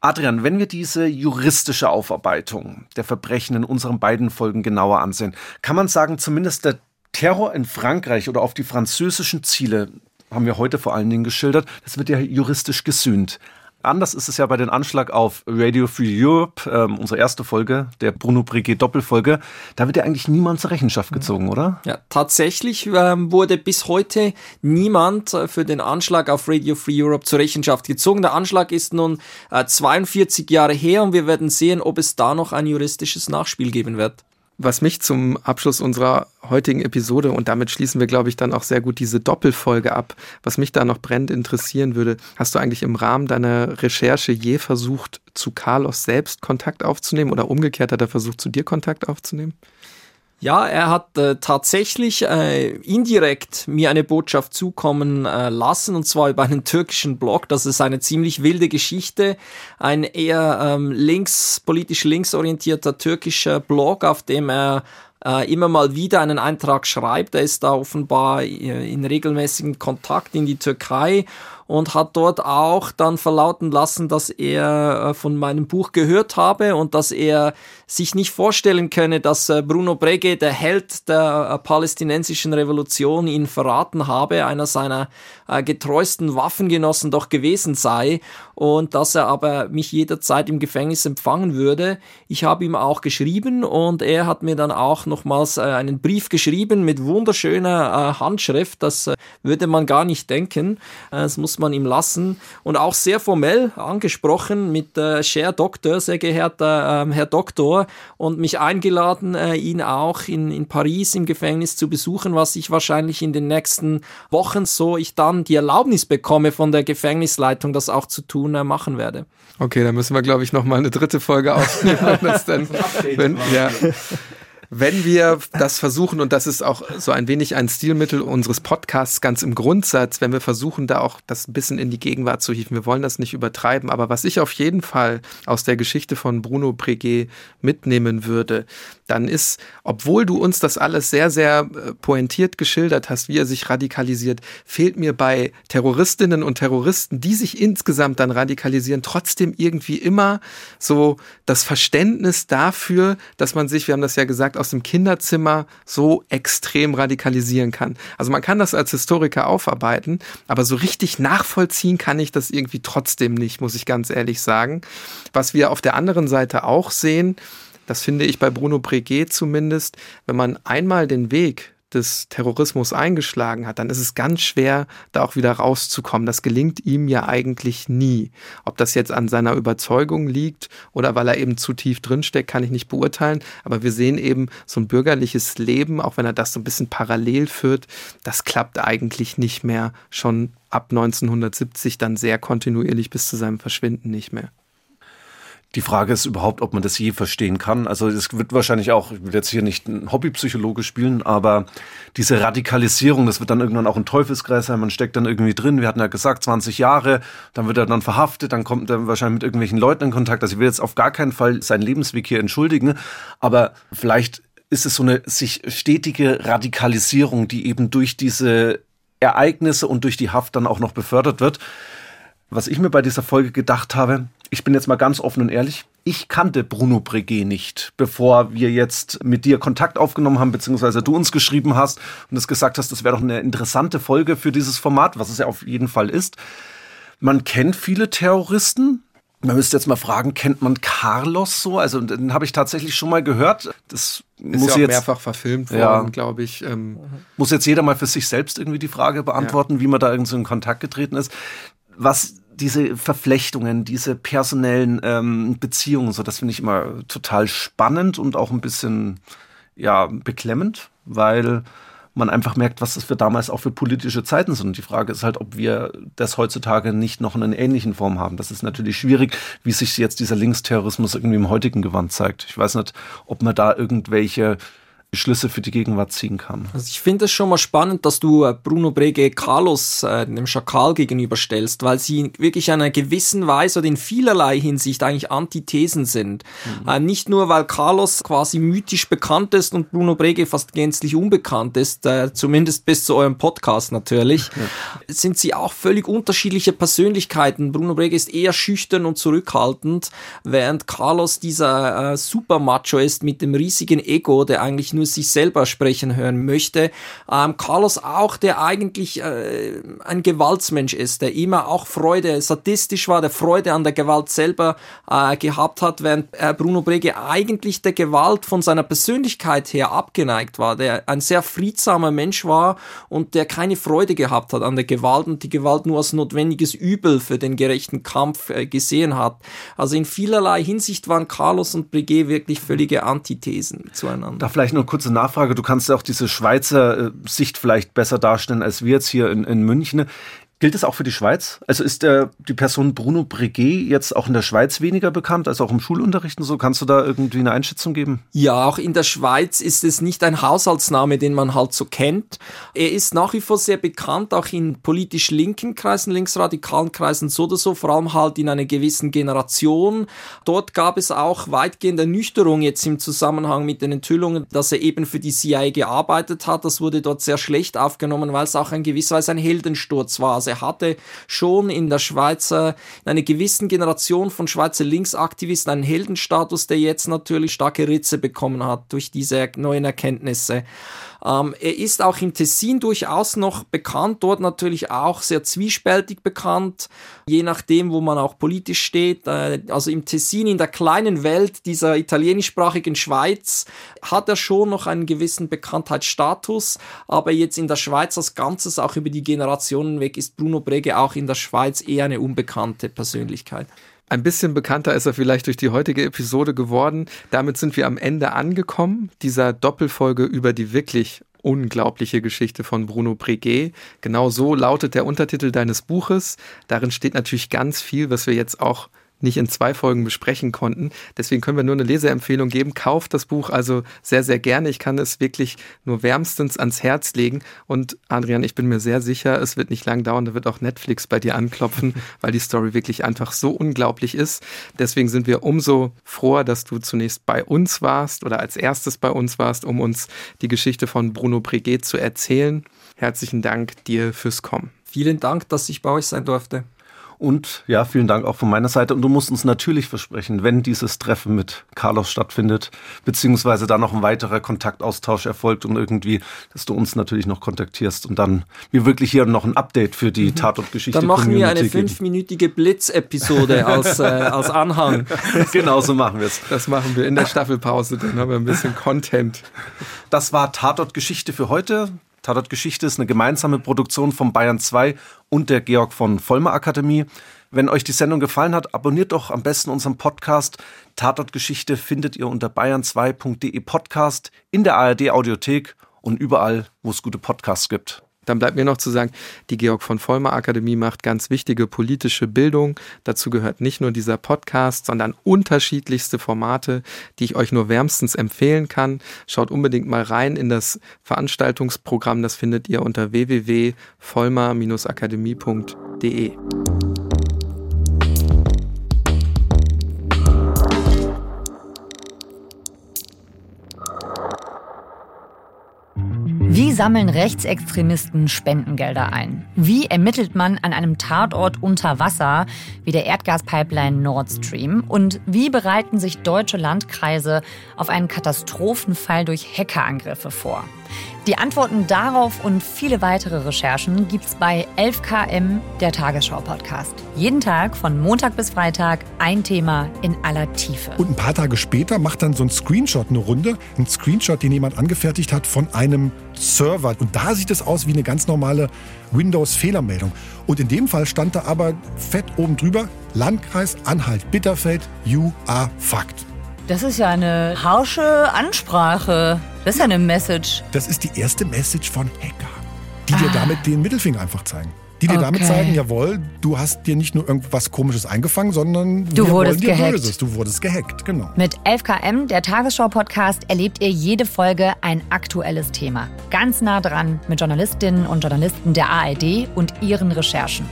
Speaker 2: Adrian, wenn wir diese juristische Aufarbeitung der Verbrechen in unseren beiden Folgen genauer ansehen, kann man sagen, zumindest der Terror in Frankreich oder auf die französischen Ziele haben wir heute vor allen Dingen geschildert, das wird ja juristisch gesühnt. Anders ist es ja bei dem Anschlag auf Radio Free Europe, ähm, unsere erste Folge, der Bruno Breguet Doppelfolge. Da wird ja eigentlich niemand zur Rechenschaft gezogen, oder?
Speaker 1: Ja, tatsächlich ähm, wurde bis heute niemand äh, für den Anschlag auf Radio Free Europe zur Rechenschaft gezogen. Der Anschlag ist nun äh, 42 Jahre her und wir werden sehen, ob es da noch ein juristisches Nachspiel geben wird.
Speaker 3: Was mich zum Abschluss unserer heutigen Episode, und damit schließen wir, glaube ich, dann auch sehr gut diese Doppelfolge ab, was mich da noch brennend interessieren würde, hast du eigentlich im Rahmen deiner Recherche je versucht, zu Carlos selbst Kontakt aufzunehmen oder umgekehrt hat er versucht, zu dir Kontakt aufzunehmen?
Speaker 1: Ja, er hat äh, tatsächlich äh, indirekt mir eine Botschaft zukommen äh, lassen, und zwar über einen türkischen Blog. Das ist eine ziemlich wilde Geschichte. Ein eher ähm, links, politisch linksorientierter türkischer Blog, auf dem er äh, immer mal wieder einen Eintrag schreibt. Er ist da offenbar äh, in regelmäßigen Kontakt in die Türkei und hat dort auch dann verlauten lassen, dass er äh, von meinem Buch gehört habe und dass er sich nicht vorstellen könne, dass äh, Bruno Brege, der Held der äh, palästinensischen Revolution, ihn verraten habe, einer seiner getreuesten Waffengenossen doch gewesen sei und dass er aber mich jederzeit im Gefängnis empfangen würde. Ich habe ihm auch geschrieben und er hat mir dann auch nochmals einen Brief geschrieben mit wunderschöner Handschrift. Das würde man gar nicht denken. Es muss man ihm lassen. Und auch sehr formell angesprochen mit äh, Cher Doktor, sehr geehrter äh, Herr Doktor, und mich eingeladen, äh, ihn auch in, in Paris im Gefängnis zu besuchen, was ich wahrscheinlich in den nächsten Wochen, so ich dann die Erlaubnis bekomme von der Gefängnisleitung, das auch zu tun, äh, machen werde.
Speaker 3: Okay, dann müssen wir, glaube ich, nochmal eine dritte Folge aufnehmen. *laughs* wenn, ja, wenn wir das versuchen, und das ist auch so ein wenig ein Stilmittel unseres Podcasts ganz im Grundsatz, wenn wir versuchen, da auch das ein bisschen in die Gegenwart zu hieven, wir wollen das nicht übertreiben, aber was ich auf jeden Fall aus der Geschichte von Bruno Breguet mitnehmen würde, dann ist, obwohl du uns das alles sehr, sehr äh, pointiert geschildert hast, wie er sich radikalisiert, fehlt mir bei Terroristinnen und Terroristen, die sich insgesamt dann radikalisieren, trotzdem irgendwie immer so das Verständnis dafür, dass man sich, wir haben das ja gesagt, aus dem Kinderzimmer so extrem radikalisieren kann. Also man kann das als Historiker aufarbeiten, aber so richtig nachvollziehen kann ich das irgendwie trotzdem nicht, muss ich ganz ehrlich sagen. Was wir auf der anderen Seite auch sehen, das finde ich bei Bruno Breguet zumindest, wenn man einmal den Weg des Terrorismus eingeschlagen hat, dann ist es ganz schwer, da auch wieder rauszukommen. Das gelingt ihm ja eigentlich nie. Ob das jetzt an seiner Überzeugung liegt oder weil er eben zu tief drinsteckt, kann ich nicht beurteilen. Aber wir sehen eben so ein bürgerliches Leben, auch wenn er das so ein bisschen parallel führt, das klappt eigentlich nicht mehr. Schon ab 1970 dann sehr kontinuierlich bis zu seinem Verschwinden nicht mehr.
Speaker 2: Die Frage ist überhaupt, ob man das je verstehen kann. Also es wird wahrscheinlich auch, ich will jetzt hier nicht ein Hobbypsychologe spielen, aber diese Radikalisierung, das wird dann irgendwann auch ein Teufelskreis sein. Man steckt dann irgendwie drin. Wir hatten ja gesagt, 20 Jahre, dann wird er dann verhaftet, dann kommt er wahrscheinlich mit irgendwelchen Leuten in Kontakt. Also ich will jetzt auf gar keinen Fall seinen Lebensweg hier entschuldigen, aber vielleicht ist es so eine sich stetige Radikalisierung, die eben durch diese Ereignisse und durch die Haft dann auch noch befördert wird. Was ich mir bei dieser Folge gedacht habe, ich bin jetzt mal ganz offen und ehrlich, ich kannte Bruno Breguet nicht, bevor wir jetzt mit dir Kontakt aufgenommen haben, beziehungsweise du uns geschrieben hast und es gesagt hast, das wäre doch eine interessante Folge für dieses Format, was es ja auf jeden Fall ist. Man kennt viele Terroristen. Man müsste jetzt mal fragen, kennt man Carlos so? Also den habe ich tatsächlich schon mal gehört. Das
Speaker 3: ist muss ja jetzt mehrfach verfilmt worden, ja, glaube ich. Ähm.
Speaker 2: Muss jetzt jeder mal für sich selbst irgendwie die Frage beantworten, ja. wie man da irgendwie so in Kontakt getreten ist was diese Verflechtungen, diese personellen ähm, Beziehungen, so das finde ich immer total spannend und auch ein bisschen ja beklemmend, weil man einfach merkt, was das für damals auch für politische Zeiten sind. Und die Frage ist halt, ob wir das heutzutage nicht noch in einer ähnlichen Form haben. Das ist natürlich schwierig, wie sich jetzt dieser Linksterrorismus irgendwie im heutigen Gewand zeigt. Ich weiß nicht, ob man da irgendwelche Schlüsse für die Gegenwart ziehen kann.
Speaker 1: Also ich finde es schon mal spannend, dass du äh, Bruno Brege Carlos, äh, dem Schakal, gegenüberstellst, weil sie wirklich in einer gewissen Weise oder in vielerlei Hinsicht eigentlich Antithesen sind. Mhm. Äh, nicht nur, weil Carlos quasi mythisch bekannt ist und Bruno Brege fast gänzlich unbekannt ist, äh, zumindest bis zu eurem Podcast natürlich, ja. sind sie auch völlig unterschiedliche Persönlichkeiten. Bruno Brege ist eher schüchtern und zurückhaltend, während Carlos dieser äh, Supermacho ist mit dem riesigen Ego, der eigentlich nur sich selber sprechen hören möchte. Ähm, Carlos auch, der eigentlich äh, ein Gewaltsmensch ist, der immer auch Freude, sadistisch war, der Freude an der Gewalt selber äh, gehabt hat, während äh, Bruno Brege eigentlich der Gewalt von seiner Persönlichkeit her abgeneigt war, der ein sehr friedsamer Mensch war und der keine Freude gehabt hat an der Gewalt und die Gewalt nur als notwendiges Übel für den gerechten Kampf äh, gesehen hat. Also in vielerlei Hinsicht waren Carlos und Breguet wirklich völlige Antithesen zueinander.
Speaker 2: Da vielleicht noch kurze Nachfrage. Du kannst auch diese Schweizer äh, Sicht vielleicht besser darstellen als wir jetzt hier in, in München. Gilt das auch für die Schweiz? Also ist der, die Person Bruno Breguet jetzt auch in der Schweiz weniger bekannt als auch im Schulunterricht und so? Kannst du da irgendwie eine Einschätzung geben?
Speaker 1: Ja, auch in der Schweiz ist es nicht ein Haushaltsname, den man halt so kennt. Er ist nach wie vor sehr bekannt, auch in politisch linken Kreisen, linksradikalen Kreisen so oder so, vor allem halt in einer gewissen Generation. Dort gab es auch weitgehend Ernüchterung jetzt im Zusammenhang mit den Enthüllungen, dass er eben für die CIA gearbeitet hat. Das wurde dort sehr schlecht aufgenommen, weil es auch in gewisser Weise ein Heldensturz war. Also er hatte schon in der Schweizer, in einer gewissen Generation von Schweizer Linksaktivisten einen Heldenstatus, der jetzt natürlich starke Ritze bekommen hat durch diese neuen Erkenntnisse. Ähm, er ist auch im Tessin durchaus noch bekannt, dort natürlich auch sehr zwiespältig bekannt, je nachdem, wo man auch politisch steht. Äh, also im Tessin, in der kleinen Welt dieser italienischsprachigen Schweiz, hat er schon noch einen gewissen Bekanntheitsstatus, aber jetzt in der Schweiz als Ganzes, auch über die Generationen weg, ist Bruno Brege auch in der Schweiz eher eine unbekannte Persönlichkeit.
Speaker 3: Ein bisschen bekannter ist er vielleicht durch die heutige Episode geworden. Damit sind wir am Ende angekommen, dieser Doppelfolge über die wirklich unglaubliche Geschichte von Bruno Breguet. Genau so lautet der Untertitel deines Buches. Darin steht natürlich ganz viel, was wir jetzt auch nicht in zwei Folgen besprechen konnten. Deswegen können wir nur eine Leseempfehlung geben. Kauft das Buch also sehr, sehr gerne. Ich kann es wirklich nur wärmstens ans Herz legen. Und Adrian, ich bin mir sehr sicher, es wird nicht lang dauern. Da wird auch Netflix bei dir anklopfen, *laughs* weil die Story wirklich einfach so unglaublich ist. Deswegen sind wir umso froher, dass du zunächst bei uns warst oder als erstes bei uns warst, um uns die Geschichte von Bruno Breguet zu erzählen. Herzlichen Dank dir fürs Kommen.
Speaker 1: Vielen Dank, dass ich bei euch sein durfte.
Speaker 2: Und ja, vielen Dank auch von meiner Seite. Und du musst uns natürlich versprechen, wenn dieses Treffen mit Carlos stattfindet, beziehungsweise da noch ein weiterer Kontaktaustausch erfolgt und irgendwie, dass du uns natürlich noch kontaktierst und dann wir wirklich hier noch ein Update für die mhm. Tatortgeschichte
Speaker 1: Dann machen wir eine fünfminütige Blitz-Episode als, äh, als Anhang. *laughs*
Speaker 2: genau so machen wir es.
Speaker 3: Das machen wir in der Staffelpause, dann haben wir ein bisschen Content.
Speaker 2: Das war Tatort-Geschichte für heute. Tatort Geschichte ist eine gemeinsame Produktion von Bayern 2 und der Georg von Vollmer Akademie. Wenn euch die Sendung gefallen hat, abonniert doch am besten unseren Podcast. Tatort Geschichte findet ihr unter bayern2.de Podcast in der ARD Audiothek und überall, wo es gute Podcasts gibt.
Speaker 3: Dann bleibt mir noch zu sagen, die Georg von Vollmer Akademie macht ganz wichtige politische Bildung. Dazu gehört nicht nur dieser Podcast, sondern unterschiedlichste Formate, die ich euch nur wärmstens empfehlen kann. Schaut unbedingt mal rein in das Veranstaltungsprogramm. Das findet ihr unter www.vollmer-akademie.de.
Speaker 4: Wie sammeln Rechtsextremisten Spendengelder ein? Wie ermittelt man an einem Tatort unter Wasser wie der Erdgaspipeline Nord Stream? Und wie bereiten sich deutsche Landkreise auf einen Katastrophenfall durch Hackerangriffe vor? Die Antworten darauf und viele weitere Recherchen gibt's bei 11KM, der Tagesschau-Podcast. Jeden Tag von Montag bis Freitag ein Thema in aller Tiefe.
Speaker 5: Und ein paar Tage später macht dann so ein Screenshot eine Runde. Ein Screenshot, den jemand angefertigt hat von einem Server. Und da sieht es aus wie eine ganz normale Windows-Fehlermeldung. Und in dem Fall stand da aber fett oben drüber, Landkreis Anhalt-Bitterfeld, you are fucked.
Speaker 4: Das ist ja eine harsche Ansprache. Das ist ja eine Message.
Speaker 5: Das ist die erste Message von Hacker, die ah. dir damit den Mittelfinger einfach zeigen. Die dir okay. damit zeigen, jawohl, du hast dir nicht nur irgendwas Komisches eingefangen, sondern
Speaker 4: du wurdest gehackt.
Speaker 5: Böses. Du wurdest gehackt, genau.
Speaker 4: Mit 11KM, der Tagesschau-Podcast, erlebt ihr jede Folge ein aktuelles Thema. Ganz nah dran mit Journalistinnen und Journalisten der ARD und ihren Recherchen.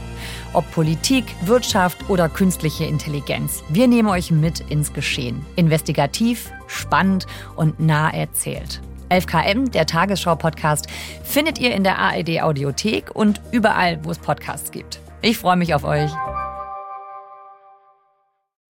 Speaker 4: Ob Politik, Wirtschaft oder künstliche Intelligenz. Wir nehmen euch mit ins Geschehen. Investigativ, spannend und nah erzählt. 11KM, der Tagesschau-Podcast, findet ihr in der ARD Audiothek und überall, wo es Podcasts gibt. Ich freue mich auf euch.